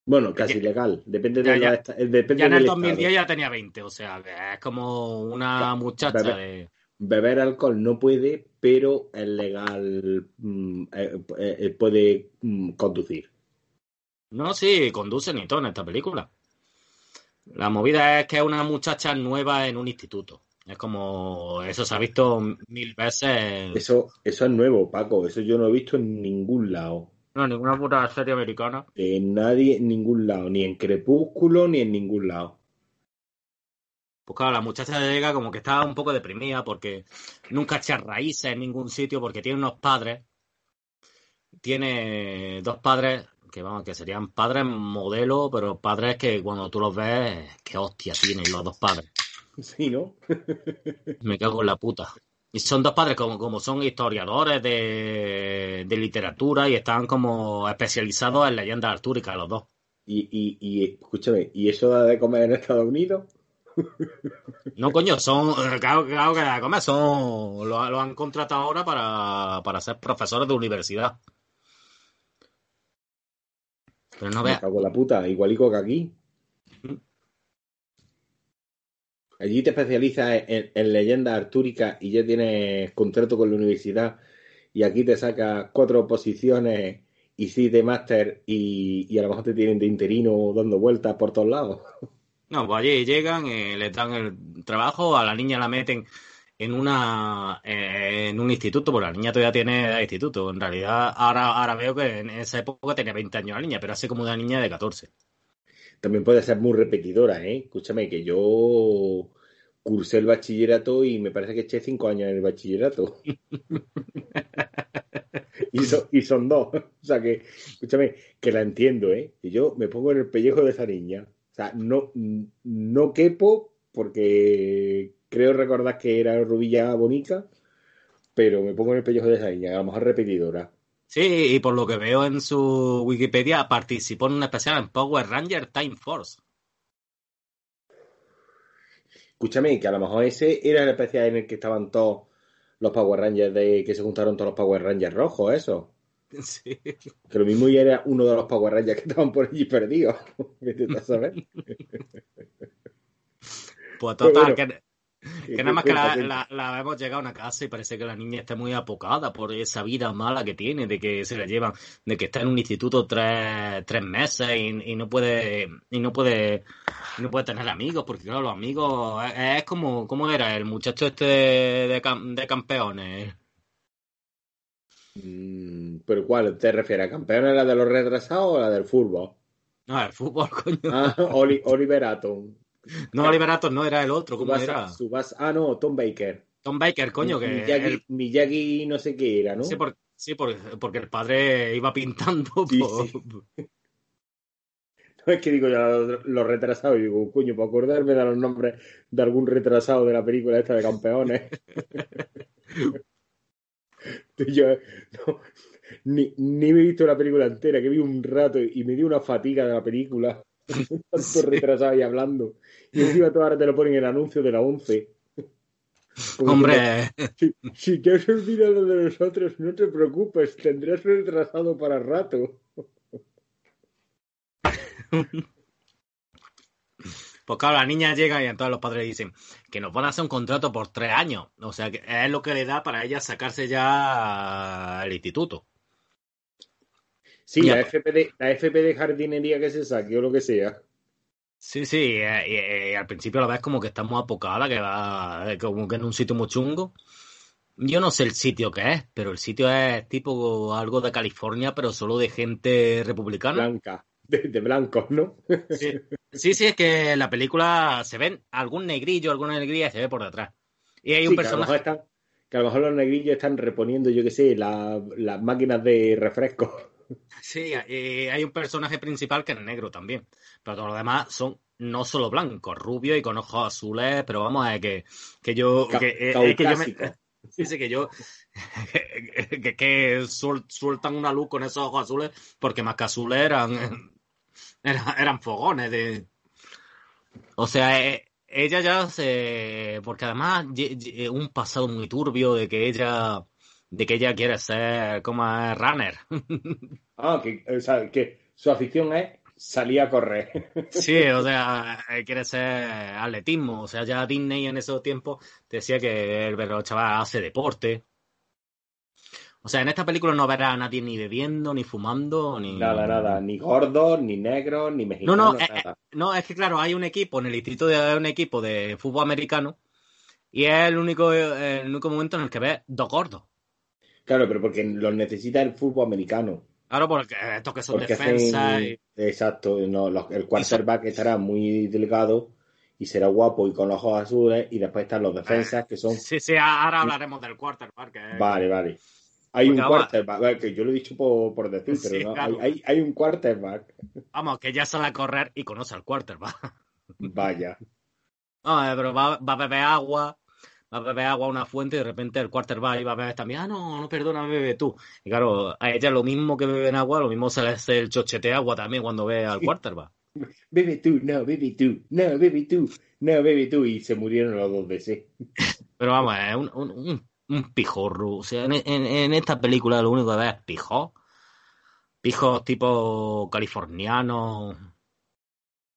Bueno, casi legal. Depende de ya, la, depende ya en el 2010 ya tenía 20, o sea, es como una muchacha de... Beber alcohol no puede, pero es legal, mm, eh, eh, puede mm, conducir. No, sí, conduce ni todo en esta película. La movida es que es una muchacha nueva en un instituto Es como, eso se ha visto mil veces. Eso, eso es nuevo, Paco. Eso yo no he visto en ningún lado. No, ninguna puta serie americana. En nadie, en ningún lado. Ni en Crepúsculo, ni en ningún lado. Pues claro, la muchacha llega como que está un poco deprimida porque nunca echa raíces en ningún sitio porque tiene unos padres. Tiene dos padres que vamos, que serían padres modelo, pero padres que cuando tú los ves, qué hostia tienen los dos padres. Sí, ¿no? [LAUGHS] Me cago en la puta. Y son dos padres como, como son historiadores de, de literatura y están como especializados en leyendas artúricas los dos. Y, y, y escúchame, ¿y eso da de comer en Estados Unidos? [LAUGHS] No, coño, son, claro, claro que de comer, son, lo, han contratado ahora para, para ser profesores de universidad. Pero no veas. la puta, igualico que aquí. Allí te especializas en, leyendas artúricas y ya tienes contrato con la universidad y aquí te sacas cuatro posiciones y sí de máster y, y, a lo mejor te tienen de interino dando vueltas por todos lados. [LAUGHS] No, pues allí llegan, eh, dan el trabajo, a la niña la meten en una eh, en un instituto, porque la niña todavía tiene instituto. En realidad, ahora, ahora veo que en esa época tenía 20 años la niña, pero hace como una niña de 14 también puede ser muy repetidora, ¿eh? Escúchame, que yo cursé el bachillerato y me parece que eché cinco años en el bachillerato. y, son dos. [LAUGHS] O sea que, escúchame, que la entiendo, ¿eh? Y yo me pongo en el pellejo de esa niña. O sea, no, no quepo porque creo recordar que era rubilla bonita, pero me pongo en el pellejo de esa niña, a repetidora. Sí, y por lo que veo en su Wikipedia, participó en una especial en Power Ranger Time Force. Escúchame, que a lo mejor ese era el especial en el que estaban todos los Power Rangers de que se juntaron todos los Power Rangers rojos, eso. [LAUGHS] Sí. Que lo mismo ya era uno de los Power Rangers que estaban por allí perdidos. [LAUGHS] ¿Vete a saber? Pues total, que [LAUGHS] que nada más que la, hemos llegado a una casa y parece que la niña está muy apocada por esa vida mala que tiene, de que se la llevan, de que está en un instituto tres, tres meses y, no puede, y no puede, no puede tener amigos, porque claro, los amigos es, como, ¿cómo era? El muchacho este de, de campeones. Mm, ¿Pero cuál te refieres? ¿A campeones la de los retrasados o la del fútbol? No, el fútbol, [LAUGHS] coño. Ah, Oliver Atom. No, Oliver no era el otro, ¿cómo era? ah, no, Tom Baker. Tom Baker, coño, que. Miyagi, no sé qué era, ¿no? Sí, sí porque, el padre iba pintando. [LAUGHS] No es que digo ya los retrasados, y digo, coño, para acordarme de los nombres de algún retrasado de la película esta de campeones. [LAUGHS] yo ni, ni me he visto la película entera, que vi un rato y me dio una fatiga de la película. Tanto [LAUGHS] retrasado y hablando. Y encima tú ahora te lo ponen en el anuncio de la 11. Hombre. Si, te has olvidado de nosotros, no te preocupes, tendrás retrasado para rato. [LAUGHS] Pues claro, la niña llega y entonces los padres dicen que nos van a hacer un contrato por tres años. O sea, que es lo que le da para ella sacarse ya al instituto. Sí, la FP, de, la FP de jardinería que se saque o lo que sea. Sí, sí, eh, eh, al principio la ves como que está muy apocada, que va eh, como que en un sitio muy chungo. Yo no sé el sitio que es, pero el sitio es tipo algo de California, pero solo de gente republicana. Blanca, de, blancos, ¿no? [LAUGHS] Sí. sí, es que en la película se ven algún negrillo, alguna negrilla se ve por detrás. Y hay un personaje. Que a, lo mejor los negrillos están reponiendo, yo qué sé, las máquinas de refresco. Sí, eh, hay un personaje principal que es negro también, pero todos los demás son no solo blancos, rubios y con ojos azules, pero vamos a que, que yo... que, eh, que yo me, dice [LAUGHS] que yo... [LAUGHS] que, que sueltan una luz con esos ojos azules porque más que azules eran, [LAUGHS] eran, fogones de... O sea, eh, ella ya se... Porque además un pasado muy turbio de que ella de que ella quiere ser como runner. [LAUGHS] ah, que, o sea, que su afición es salir a correr. [LAUGHS] sí, o sea, quiere ser atletismo. O sea, ya Disney en esos tiempos decía que el chaval hace deporte. O sea, en esta película no verá a nadie ni bebiendo, ni fumando, ni... Nada, nada. Ni gordo, ni negro, ni mexicano, no, no, eh, no, es que claro, hay un equipo, en el instituto de un equipo de fútbol americano Y es el único, el único momento en el que ves dos gordos. Claro, pero porque los necesita el fútbol americano. Claro, porque estos que son defensas. Exacto, el quarterback estará muy delgado y será guapo y con los ojos azules y después están los defensas que son... Sí, sí, ahora hablaremos del quarterback. Vale, vale. Hay un quarterback, que yo lo he dicho por, decir, pero no, hay, hay, un quarterback. Vamos, que ya sale a correr y conoce al quarterback. Vaya. No, pero va, va a beber agua, va a beber agua a una fuente y de repente el quarterback va a beber también, ah, no, no, perdona, bebe tú. Y claro, a ella lo mismo que bebe en agua, lo mismo se le hace el chochete agua también cuando ve al quarterback. [LAUGHS] Bebe tú, no, bebe tú, no, bebe tú, no, bebe tú. Y se murieron los dos veces. [LAUGHS] Pero vamos, es un, un, un, pijorro. O sea, en, en, esta película lo único que ves es pijos. Pijos tipo californianos.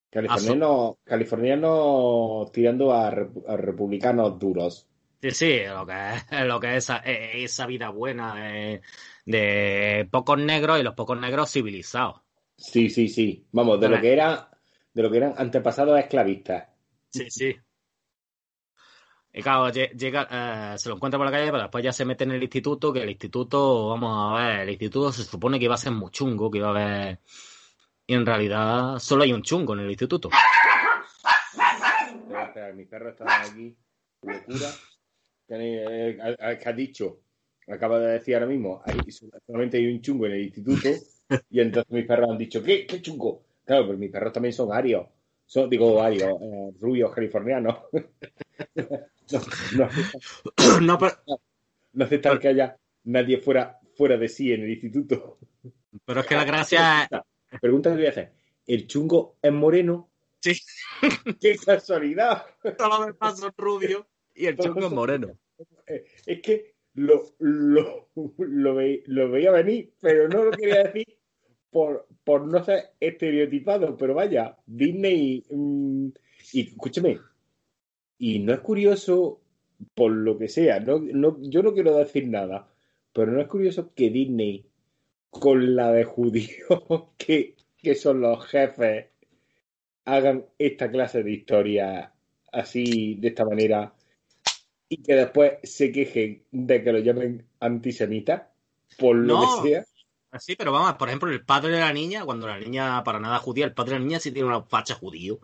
Californianos, californiano tirando a, republicanos duros. Sí, sí, lo que es, [LAUGHS] lo que es esa, vida buena de, de, pocos negros y los pocos negros civilizados. Sí, sí, sí. Vamos, de lo que era, de lo que eran antepasados esclavistas. Sí, sí. Y claro, llega, eh, se lo encuentra por la calle, pero después ya se mete en el instituto, que el instituto, vamos a ver, el instituto se supone que iba a ser muy chungo, que iba a haber... Y en realidad solo hay un chungo en el instituto. Mi perro está aquí, locura. ¿Qué ha dicho? Acaba de decir ahora mismo, hay, solamente hay un chungo en el instituto. Y entonces mis perros han dicho, ¿qué? ¿Qué chungo? Claro, pero mis perros también son arios. Son, digo, arios, eh, rubios californianos. [LAUGHS] no, no, [COUGHS] no, que haya nadie fuera, fuera de sí en el instituto. Pero es que la gracia... Pregunta que voy a hacer. ¿El chungo es moreno? Sí. [LAUGHS] ¡Qué casualidad! Todos los demás son rubios y el chungo es moreno. Es que lo, lo, lo, veía venir, pero no lo quería decir por, por no ser estereotipado, pero vaya, Disney. Mm, y escúchame, y no es curioso por lo que sea, no, no, yo no quiero decir nada, pero no es curioso que Disney, con la de judíos, [LAUGHS] que, que son los jefes, hagan esta clase de historia así, de esta manera, y que después se quejen de que lo llamen antisemita, por lo que sea. Sí, pero vamos, por ejemplo, el padre de la niña, cuando la niña para nada judía, el padre de la niña sí tiene una facha judío.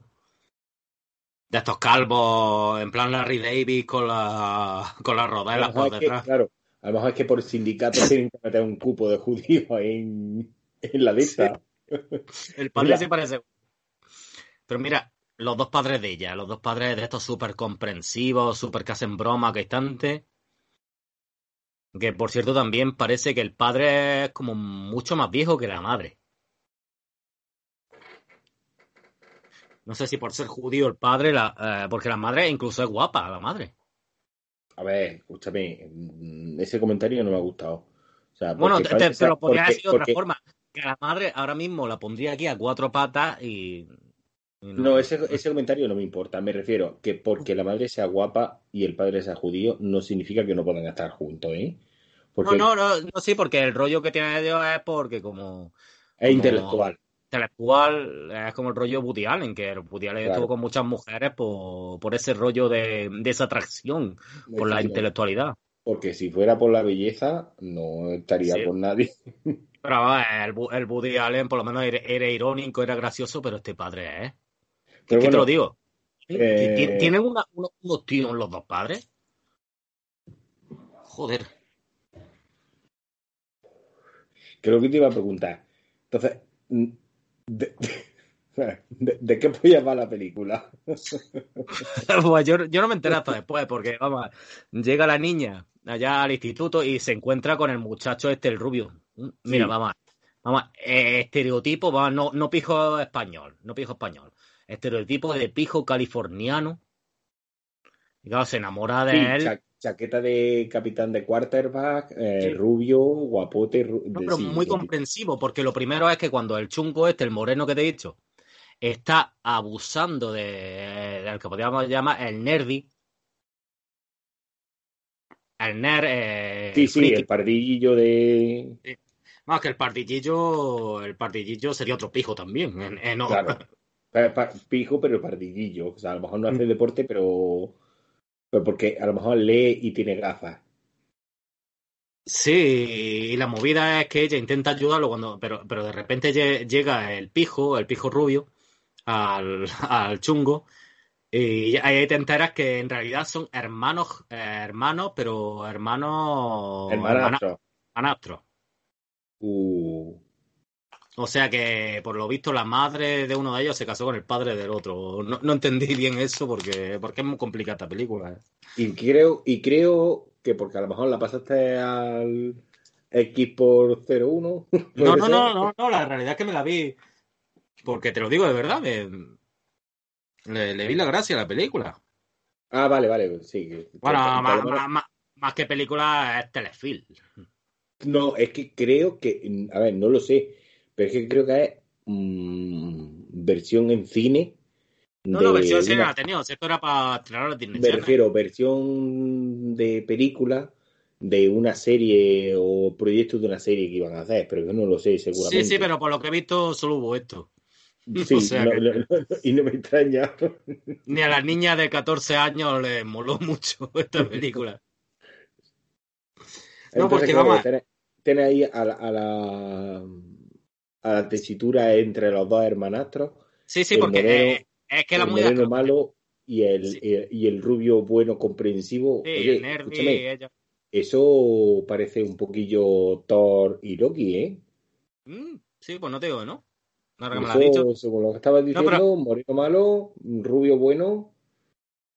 De estos calvos, en plan Larry Davis con la, con la por detrás. claro, a lo mejor es que por sindicato [LAUGHS] tienen que meter un cupo de judíos en, en la lista. El padre sí parece. Pero mira, los dos padres de ella, los dos padres de estos súper comprensivos, súper que hacen broma, que estante. Que por cierto también parece que el padre es como mucho más viejo que la madre. No sé si por ser judío el padre, la, eh, porque la madre incluso es guapa, la madre. A ver, escúchame, mm, ese comentario no me ha gustado. bueno, te, lo podría decir de otra forma. Que la madre ahora mismo la pondría aquí a cuatro patas y. no, ese, ese, comentario no me importa. Me refiero que porque la madre sea guapa y el padre sea judío, no significa que no puedan estar juntos, ¿eh? No, no, no, no, sí, porque el rollo que tiene Dios es porque como... Es intelectual. Intelectual es como el rollo Woody Allen, que Woody Allen estuvo con muchas mujeres por, por ese rollo de, de esa atracción por la intelectualidad. Porque si fuera por la belleza, no estaría con nadie. [LAUGHS] Pero el, el Woody Allen por lo menos era, irónico, era gracioso, pero este padre es. ¿eh? ¿Qué te lo digo? Eh, ¿Tienen unos, unos tíos los dos padres? Joder. Creo que te iba a preguntar. Entonces, mm, ¿de, qué polla va la película? [LAUGHS] pues yo, no me enteré hasta después, porque vamos, llega la niña allá al instituto y se encuentra con el muchacho este, el rubio. Mira, vamos, vamos, eh, estereotipo, vamos, no, no pijo español, no pijo español. Estereotipo de pijo californiano. Y claro, se enamora de él chaqueta de capitán de quarterback, eh, rubio, guapote. pero muy comprensivo, porque lo primero es que cuando el chungo este, el moreno que te he dicho, está abusando de, del que podríamos llamar el nerdy. El nerd. Eh, sí, sí, el pardillo de. Más que el pardillillo, el pardillillo sería otro pijo también. Eh, claro. [LAUGHS] Pijo, pero pardillillo. O sea, a lo mejor no hace mm. deporte, pero Pues porque a lo mejor lee y tiene gafas. Sí, y la movida es que ella intenta ayudarlo cuando, pero, pero de repente llega el pijo, el pijo rubio, al, [LAUGHS] al chungo, y ahí te enteras que en realidad son hermanos, hermanos, pero hermanos. Hermanastros. Hermanastros. Uh. O sea que, por lo visto, la madre de uno de ellos se casó con el padre del otro. No, no entendí bien eso porque, porque es muy complicada esta película. ¿eh? Y creo, y creo que porque a lo mejor la pasaste al X por 01. [LAUGHS] No, no, no, no, no, la realidad es que me la vi. Porque te lo digo de verdad, me, le, vi la gracia a la película. Ah, vale, vale, sí. Bueno, más, que película es telefilm. No, es que creo que, a ver, no lo sé, pero es que creo que es mm, versión en cine no, no, versión sí la ha tenido. Esto era para estrenar Me refiero, versión de película de una serie o proyecto de una serie que iban a hacer, pero que no lo sé seguramente. Sí, sí, pero por lo que he visto solo hubo esto. [LAUGHS] Sí, y no me extraña. [LAUGHS] Ni a las niñas de 14 años les moló mucho [LAUGHS] esta película. no, porque vamos. Tiene ahí a la, a la, a la tesitura entre los dos hermanastros. Sí, sí, porque es que la el malo y el, y el rubio bueno comprensivo. Sí, Oye, Eso parece un poquillo Thor y Loki, ¿eh? Mm, sí, pues no te digo, ¿no? No me lo dicho. Según lo que estabas diciendo, moreno malo, rubio bueno.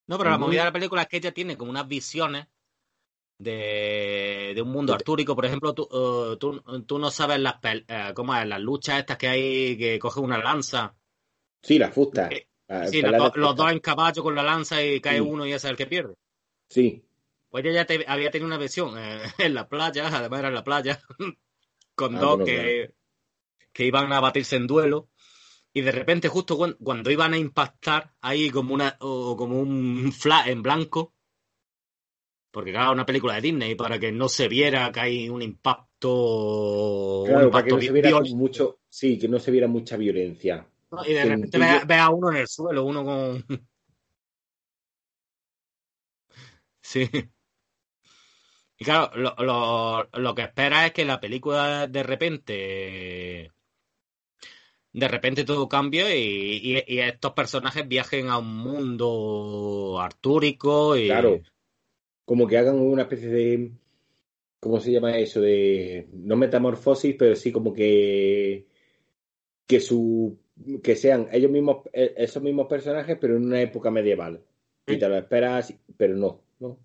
No, pero la movida de la película es que ella tiene como unas visiones de, de un mundo artúrico. Por ejemplo, tú, uh, tú, tú, no sabes las, uh, cómo es, las luchas estas que hay que coge una lanza. Sí, la fusta. Ah, sí, los, dos en caballo con la lanza y cae uno y ese es el que pierde. Sí. Pues ella ya había tenido una versión eh, [LAUGHS] en la playa, además era en la playa, [LAUGHS] con ah, dos que, que iban a batirse en duelo. Y de repente, justo cuando, iban a impactar, ahí como, una, o como un flash en blanco, porque claro, una película de Disney, para que no se viera que hay un impacto. Claro, para que no se viera mucho, sí, que no se viera mucha violencia y de repente ve, a uno en el suelo, uno con. [LAUGHS] sí. Y claro, lo, lo, lo, que espera es que la película de repente. De repente todo cambie y, y, estos personajes viajen a un mundo artúrico y. Claro. Como que hagan una especie de. ¿Cómo se llama eso? De. No metamorfosis, pero sí como que. Que su que sean ellos mismos, e, esos mismos personajes, pero en una época medieval. Y te lo esperas, pero no, ¿no?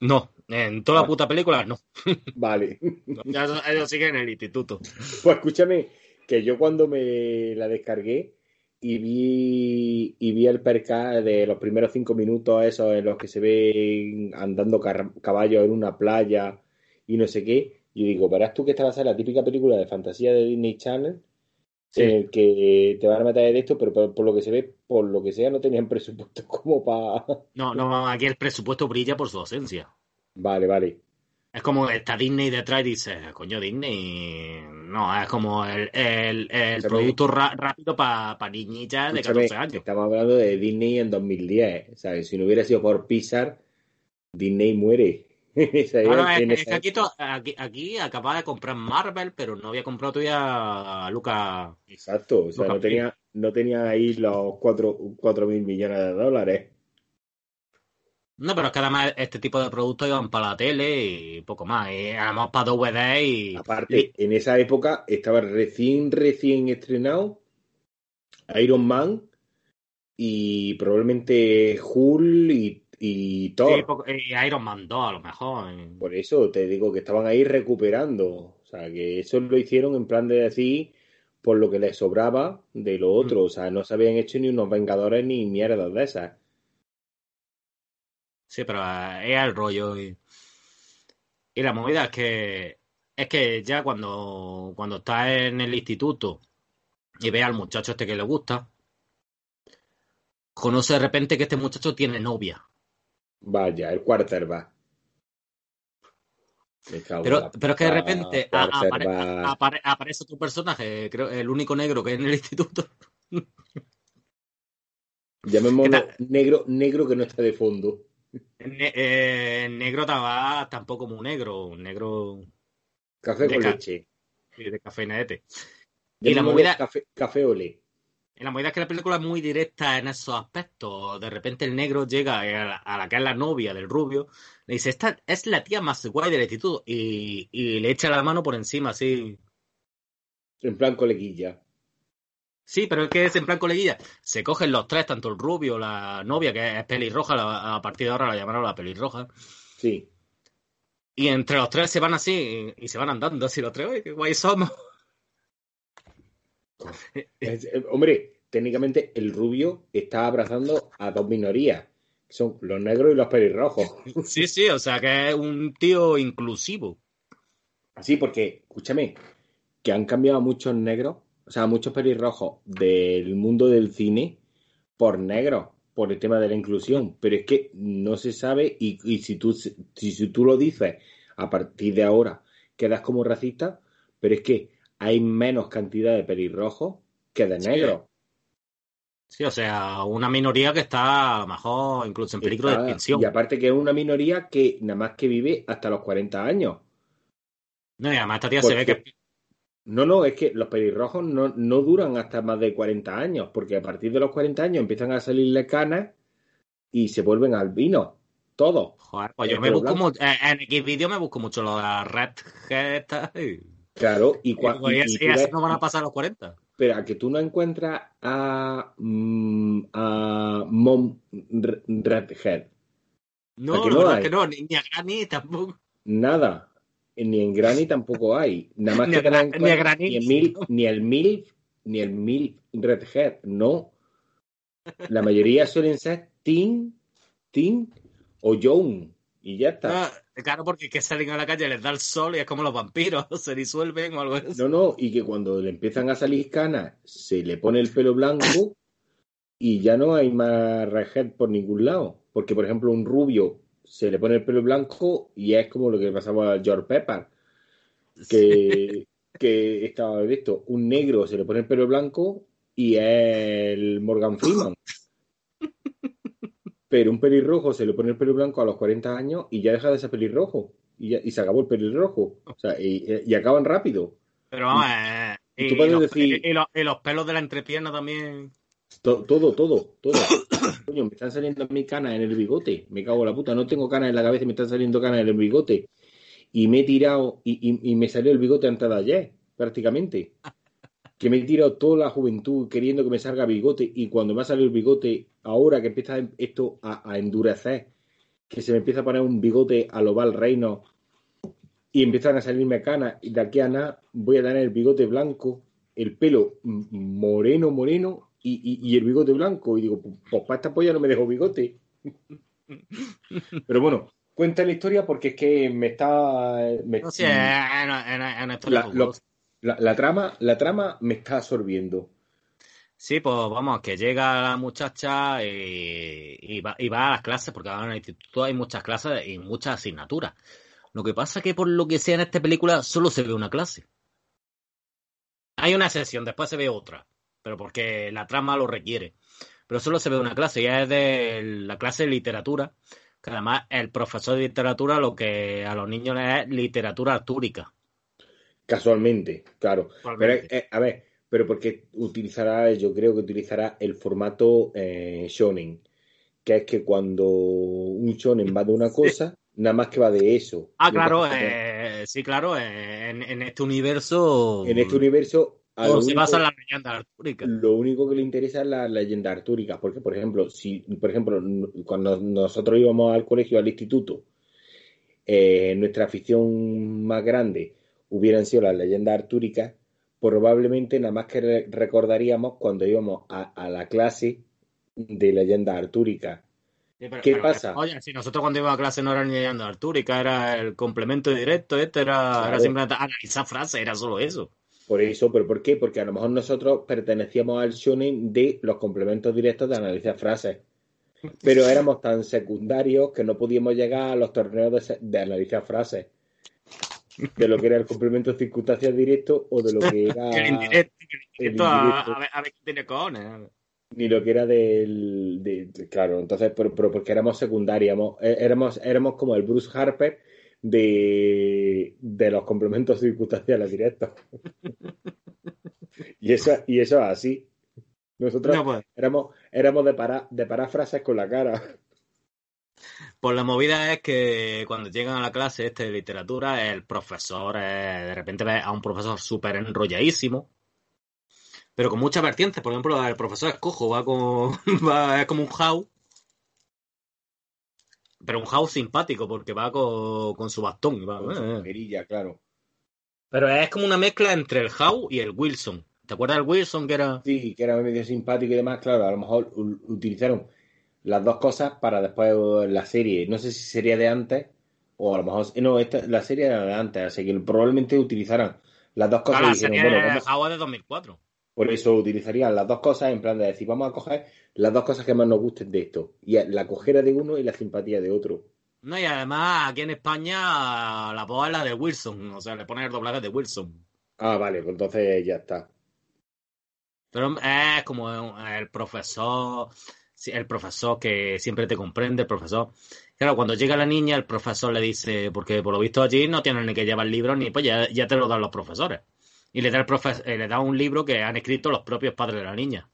No, en toda la ah. puta película no. [LAUGHS] Vale. ellos siguen en el instituto. Pues escúchame, que yo cuando me la descargué y vi y vi el perca de los primeros cinco minutos esos en los que se ve andando caballos en una playa y no sé qué, y digo, verás tú que esta va a ser la típica película de fantasía de Disney Channel que te van a meter de esto, pero por, lo que se ve, por lo que sea, no tenían presupuesto [LAUGHS] como para. No, no, aquí el presupuesto brilla por su ausencia. Vale, vale. Es como está Disney detrás y dice, coño, Disney. No, es como el, el, el producto rápido para pa niñitas de 14 años. Estamos hablando de Disney en 2010. ¿sabes? Si no hubiera sido por Pixar, Disney muere. [LAUGHS] es, que aquí, aquí, acababa de comprar Marvel, pero no había comprado todavía a Luca. Exacto, o sea, no, tenía, no tenía ahí los 4 mil millones de dólares. No, pero es que además este tipo de productos iban para la tele y poco más. Y además para DVD y. Aparte, en esa época estaba recién, recién estrenado Iron Man y probablemente Hulk y y Thor. y Iron Man 2 a lo mejor. Por eso te digo que estaban ahí recuperando. O sea, que eso lo hicieron en plan de decir por lo que les sobraba de lo otro. Mm. O sea, no se habían hecho ni unos Vengadores ni mierdas de esas. Sí, pero eh, es el rollo. Y, y la movida es que es que ya cuando, cuando estás en el instituto y ve al muchacho este que le gusta, conoce de repente que este muchacho tiene novia. Vaya, el quarterback. Pero, pero es que de repente aparece tu personaje, creo, el único negro que hay en el instituto. Llamémoslo [LAUGHS] negro, negro que no está de fondo. Eh, negro tampoco muy negro, un negro. Café con leche. De café nete. Y la movida. Café, café olé. Y la movida es que la película es muy directa en esos aspectos. De repente el negro llega a la, que es la novia del rubio, le dice, esta es la tía más guay del instituto. Y, y le echa la mano por encima, así. En plan coleguilla. Sí, pero es que es en plan coleguilla. Se cogen los tres, tanto el rubio, la novia, que es pelirroja, a partir de ahora la llamarán la pelirroja. Sí. Y entre los tres se van así y, se van andando así los tres. ¡Uy, qué guay somos! Eh, hombre, técnicamente el rubio está abrazando a dos minorías. Son los negros y los pelirrojos. [LAUGHS] Sí, sí, o sea que es un tío inclusivo. Así, porque, escúchame, que han cambiado muchos negros o sea, muchos pelirrojos del mundo del cine por negros, por el tema de la inclusión. Pero es que no se sabe y, si, tú, si, tú lo dices a partir de ahora, quedas como racista, pero es que hay menos cantidad de pelirrojos que de negros. Sí, o sea, una minoría que está a lo mejor incluso en peligro de extinción. Y aparte que es una minoría que nada más que vive hasta los 40 años. No, y además esta tía se ve que no, no, es que los pelirrojos no, no duran hasta más de 40 años, porque a partir de los 40 años empiezan a salirle canas y se vuelven albinos. Todos. Joder, pues yo me busco mucho, en X vídeo me busco mucho lo de la red Claro, y cuando. Y, así no van a pasar los 40. Pero a que tú no encuentras a. Mm, a Mom Redhead. No, no, es que no, ni, a Granny tampoco. Nada ni en Granny tampoco hay. Nada más que ni, a, ni, el Mil, ni el Mil, ni el Mil Redhead, no. La mayoría suelen ser Tim, Tim o John. Y ya está. claro, porque que salen a la calle, les da el sol y es como los vampiros, [LAUGHS] se disuelven o algo así. No, no, y que cuando le empiezan a salir canas, se le pone el pelo blanco y ya no hay más redhead por ningún lado. Porque, por ejemplo, un rubio se le pone el pelo blanco y es como lo que pasaba a George Pepper, que, [LAUGHS] que estaba visto, un negro se le pone el pelo blanco y es el Morgan Freeman. [LAUGHS] Pero un pelirrojo se le pone el pelo blanco a los 40 años y ya deja de ser pelirrojo. Y, y se acabó el pelirrojo. O sea, y, acaban rápido. Pero vamos, eh, y, los, y, los, pelos de la entrepierna también. Todo, todo, todo. [COUGHS] Coño, me están saliendo mi canas en el bigote. Me cago en la puta. No tengo canas en la cabeza y me están saliendo canas en el bigote. Y me he tirado y, me salió el bigote antes de ayer, prácticamente. Que me he tirado toda la juventud queriendo que me salga bigote. Y cuando me ha salido el bigote, ahora que empieza esto a, endurecer, que se me empieza a poner un bigote a lo Val Reino y empiezan a salirme canas, y de aquí a nada voy a tener el bigote blanco, el pelo moreno, moreno y, el bigote blanco. Y digo, pues para esta polla no me dejo bigote. Pero bueno, cuenta la historia porque es que me está. la, trama, la trama me está absorbiendo. Sí, pues vamos, que llega la muchacha y, va, y va a las clases, porque ahora en el instituto hay muchas clases y muchas asignaturas. Lo que pasa es que por lo que sea en esta película solo se ve una clase. Hay una sesión, después se ve otra pero porque la trama lo requiere. Pero solo se ve una clase, ya es de la clase de literatura, que además el profesor de literatura lo que a los niños les es literatura artúrica. Casualmente, claro. Pero, eh, a ver, pero porque utilizará, yo creo que utilizará el formato eh, shonen, que es que cuando un shonen va de una cosa, nada más que va de eso. Ah, claro, eh, sí, claro, en, en, este universo. En este universo o se basa en la leyenda artúrica. Lo único que le interesa es la leyenda artúrica, porque, por ejemplo, si, por ejemplo, cuando nosotros íbamos al colegio, al instituto, eh, nuestra afición más grande hubieran sido las leyendas artúricas, probablemente nada más que recordaríamos cuando íbamos a, la clase de leyenda artúrica. ¿Qué pasa? Oye, si nosotros cuando íbamos a clase no era ni leyenda artúrica, era el complemento directo, este era, era simplemente analizar frases, era solo eso. Por eso, ¿pero por qué? Porque a lo mejor nosotros pertenecíamos al shonen de los complementos directos de analizar frases. Pero éramos tan secundarios que no podíamos llegar a los torneos de, analizar frases. De lo que era el complemento de circunstancias directo o de lo que era. [LAUGHS] el indirecto, a, ver, a ver qué tiene cojones. ni lo que era del. De, claro, entonces, pero, porque éramos secundarios, éramos, éramos como el Bruce Harper de, de los complementos circunstanciales directos. [LAUGHS] y, eso, y eso así. Nosotros pues. éramos, éramos de, para, de paráfrases con la cara. Pues la movida es que cuando llegan a la clase este de literatura, el profesor, de repente ve a un profesor súper enrolladísimo, pero con muchas vertientes. Por ejemplo, el profesor Escojo va con. [LAUGHS] Va, es como un how. Pero un how simpático, porque va con, su bastón. Va, con su perilla, claro. Pero es como una mezcla entre el how y el Wilson. ¿Te acuerdas del Wilson que era.? Sí, que era medio simpático y demás, claro. A lo mejor utilizaron las dos cosas para después la serie. No sé si sería de antes o a lo mejor. No, esta, la serie era de antes, así que probablemente utilizaran las dos cosas. la serie de 2004. Por eso utilizarían las dos cosas en plan de decir, vamos a coger las dos cosas que más nos gusten de esto. Y la cojera de uno y la simpatía de otro. No, y además aquí en España la voz es la de Wilson, o sea, le ponen el doblaje de Wilson. Ah, vale, pues entonces ya está. Pero es como el profesor, el profesor que siempre te comprende, el profesor. Claro, cuando llega la niña, el profesor le dice, porque por lo visto allí no tienen ni que llevar libros ni pues ya, ya te lo dan los profesores y le da, el eh, le da un libro que han escrito los propios padres de la niña.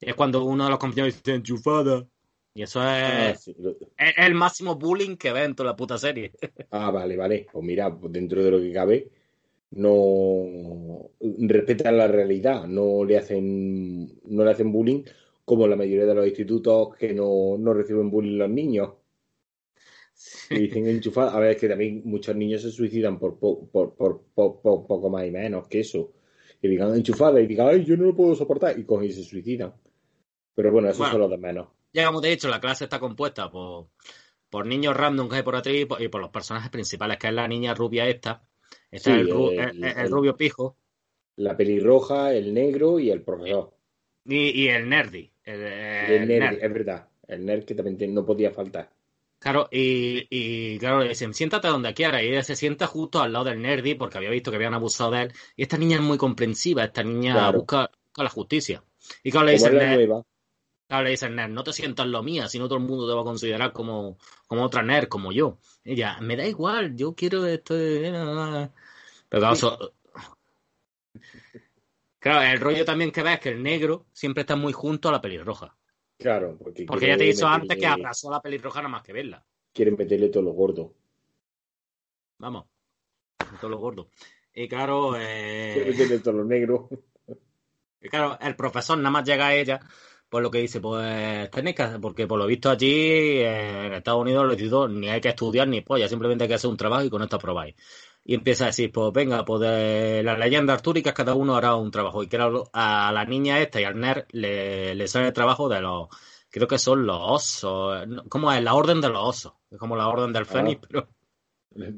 Es cuando uno de los compañeros dice enchufada. Y eso ah, es, el máximo bullying que ve en toda la puta serie. [LAUGHS] Ah, vale, vale. Pues mira, pues dentro de lo que cabe, no respetan la realidad, no le hacen, no le hacen bullying como la mayoría de los institutos que no, no reciben bullying los niños. Y dicen enchufada. A ver, es que también muchos niños se suicidan por, por, por, poco más y menos que eso. Y digan enchufada y digan, ay, yo no lo puedo soportar. Y cogen y se suicidan. Pero bueno, eso es lo de menos. Ya como te he dicho, la clase está compuesta por, por niños random que hay por atrás y por, los personajes principales, que es la niña rubia esta. Está el, rubio pijo. La pelirroja, el negro y el profesor. Y, el nerdy. El, nerdy, es verdad. El nerd que también no podía faltar. Claro, y, y, claro, le dicen, siéntate donde quiera. Y ella se sienta justo al lado del nerdy porque había visto que habían abusado de él. Y esta niña es muy comprensiva, esta niña busca, la justicia. Y claro, le dicen, nerd, claro, le dicen, nerd, no te sientas lo mía, sino todo el mundo te va a considerar como, como otra nerd, como yo. Ella, me da igual, yo quiero esto. Pero claro, claro, el rollo también que ves es que el negro siempre está muy junto a la pelirroja. Claro, porque, porque ya te he dicho antes que abrazó a la pelirroja nada más que verla. Quieren meterle todo lo gordo. Vamos, todo lo gordo. Y claro, eh... quieren meterle todo lo negro. Y claro, el profesor nada más llega a ella, pues lo que dice, pues técnicas, porque por lo visto allí en Estados Unidos los institutos ni hay que estudiar ni polla, simplemente hay que hacer un trabajo y con esto aprobáis y empieza a decir, pues venga, pues de las leyendas artúricas cada uno hará un trabajo. Y creo a la niña esta y al nerd le, le sale el trabajo de los, creo que son los osos, ¿cómo es? La orden de los osos, es como la orden del fénix, ah. pero...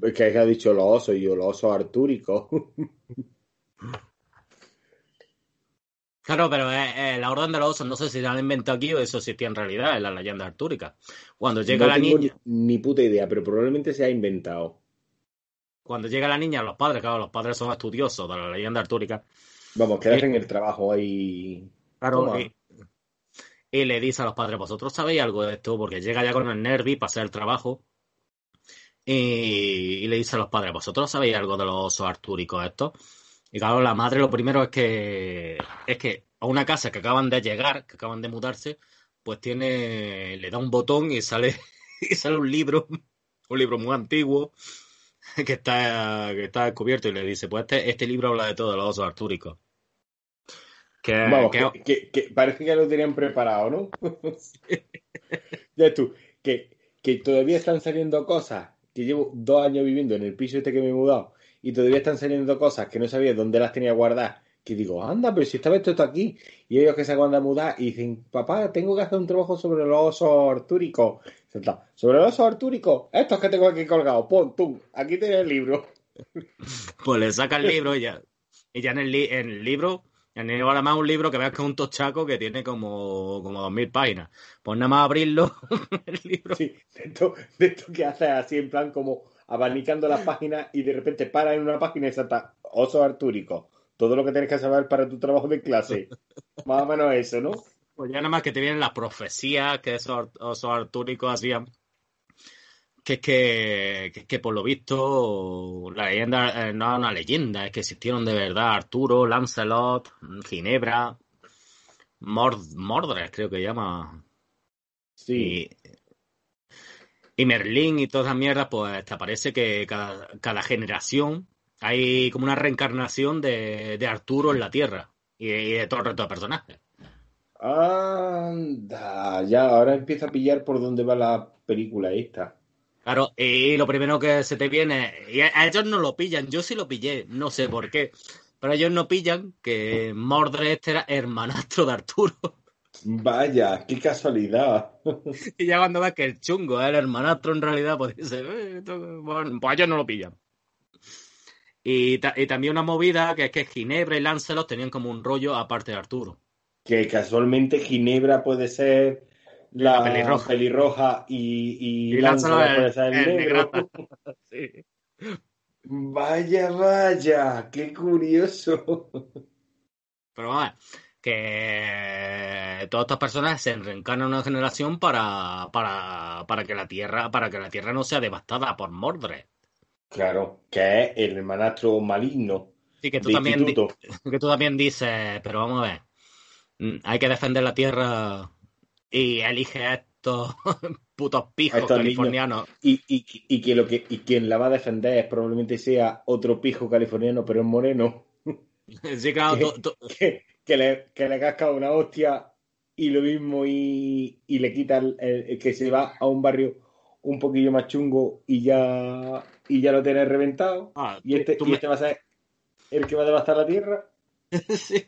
Es que ha dicho los osos y yo, los osos artúricos. [LAUGHS] Claro, pero la orden de los osos no sé si se han inventado aquí o eso existía en realidad en la leyenda artúrica. Cuando llega la niña. ni, puta idea, pero probablemente se ha inventado cuando llega la niña, los padres, claro, los padres son estudiosos de la leyenda artúrica. Vamos, que hacen el trabajo ahí. Claro, y, le dice a los padres, vosotros sabéis algo de esto, porque llega ya con el nervi para hacer el trabajo. Y, le dice a los padres, vosotros sabéis algo de los osos artúricos estos. Y claro, la madre lo primero es que es que a una casa que acaban de llegar, que acaban de mudarse, pues tiene, le da un botón y sale, [LAUGHS] y sale un libro, un libro muy antiguo, [LAUGHS] que está, que está descubierto y le dice, pues este, este libro habla de todos los osos artúricos. Que, Vamos, que, parece que lo tenían preparado, ¿no? [LAUGHS] ya tú, que, que todavía están saliendo cosas, que llevo dos años viviendo en el piso este que me he mudado, y todavía están saliendo cosas que no sabía dónde las tenía guardadas, que digo, anda, pero si estaba esto aquí, y ellos que se acaban de mudar y dicen, papá, tengo que hacer un trabajo sobre los osos artúricos. Sobre los osos artúricos, estos que tengo aquí colgados, pum, pum, aquí tienes el libro. Pues le saca el libro y ya, y ya en, el en el libro, en el ahora más un libro que veas que es un tochaco que tiene como, como dos mil páginas. Pues nada más abrirlo, [LAUGHS] el libro. Sí, de esto, de esto que hace así en plan como abanicando las páginas y de repente para en una página y salta oso artúrico todo lo que tienes que saber para tu trabajo de clase. Más o menos eso, ¿no? Pues ya nada más que te vienen las profecías que esos, esos artúricos hacían. Que es que, que, por lo visto la leyenda eh, no es una leyenda, es que existieron de verdad Arturo, Lancelot, Ginebra, Mordred, creo que llama. Sí. Y, Merlín y toda esa mierda, pues te parece que cada, generación hay como una reencarnación de, Arturo en la Tierra y, de todo el resto de personajes. Anda, ya, ahora empieza a pillar por dónde va la película esta. Claro, y lo primero que se te viene, y a ellos no lo pillan, yo sí lo pillé, no sé por qué, pero ellos no pillan que Mordred este era hermanastro de Arturo. Vaya, qué casualidad. [LAUGHS] y ya cuando ves que el chungo es el hermanastro en realidad, pues dice, eh, bueno, pues ellos no lo pillan. Y, también una movida que es que Ginebra y Lancelot tenían como un rollo aparte de Arturo. Que casualmente Ginebra puede ser la, pelirroja, y, y, Lancelot, puede ser el, negro. [LAUGHS] sí. Vaya, vaya, qué curioso. Pero vamos, que todas estas personas se reencarnan en una generación para, para, para que la Tierra, para que la Tierra no sea devastada por Mordred. Claro, que es el hermanastro maligno. Sí, que tú, también, [LAUGHS] que tú también dices, pero vamos a ver, hay que defender la Tierra y elige estos [LAUGHS] putos pijos californianos. Y, y, y, que lo que y quien la va a defender probablemente sea otro pijo californiano, pero es moreno. [LAUGHS] Sí, claro. Que, le, que le casca una hostia y lo mismo y, y le quita el, que se va a un barrio un poquillo más chungo y ya y ya lo tiene reventado. Ah, y, este, y este va a ser el que va a devastar la tierra. [LAUGHS] sí.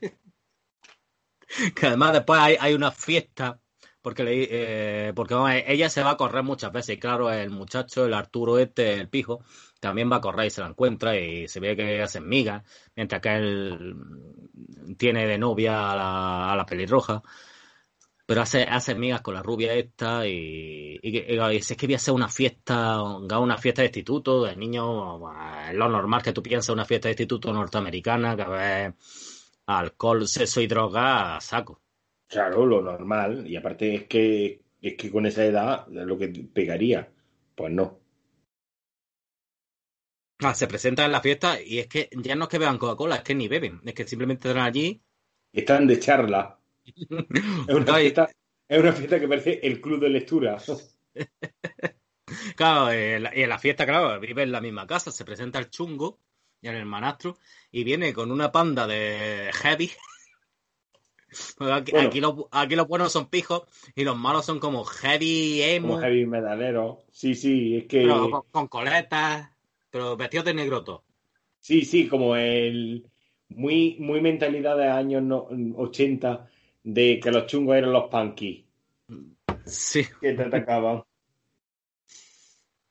[LAUGHS] Que además después hay, hay una fiesta porque, le, eh, porque ella se va a correr muchas veces. Y claro, el muchacho, el Arturo este, el pijo, también va a correr y se la encuentra y se ve que hacen migas, mientras que él tiene de novia a la, a pelirroja. Pero hace, hace migas con la rubia esta y, y, es que voy a hacer una fiesta, una fiesta de instituto de niños, es lo normal que tú piensas una fiesta de instituto norteamericana, que ver alcohol, sexo y droga saco. Claro, lo normal. Y aparte es que es que con esa edad lo que pegaría. Pues no. Ah, se presentan en la fiesta y es que ya no es que beban Coca-Cola, es que ni beben. Es que simplemente están allí. Están de charla. [LAUGHS] es, una fiesta, es una fiesta que parece el club de lectura. [LAUGHS] claro, y en la fiesta, claro, vive en la misma casa, se presenta el chungo y el hermanastro y viene con una panda de heavy [LAUGHS] Aquí, los, buenos son pijos y los malos son como heavy emo. Como heavy medalero. Sí, sí, es que. con, coletas, pero vestidos de negroto. Sí, sí, como el. Muy, muy mentalidad de años 80 de que los chungos eran los punky. Sí. Que te atacaban. [LAUGHS]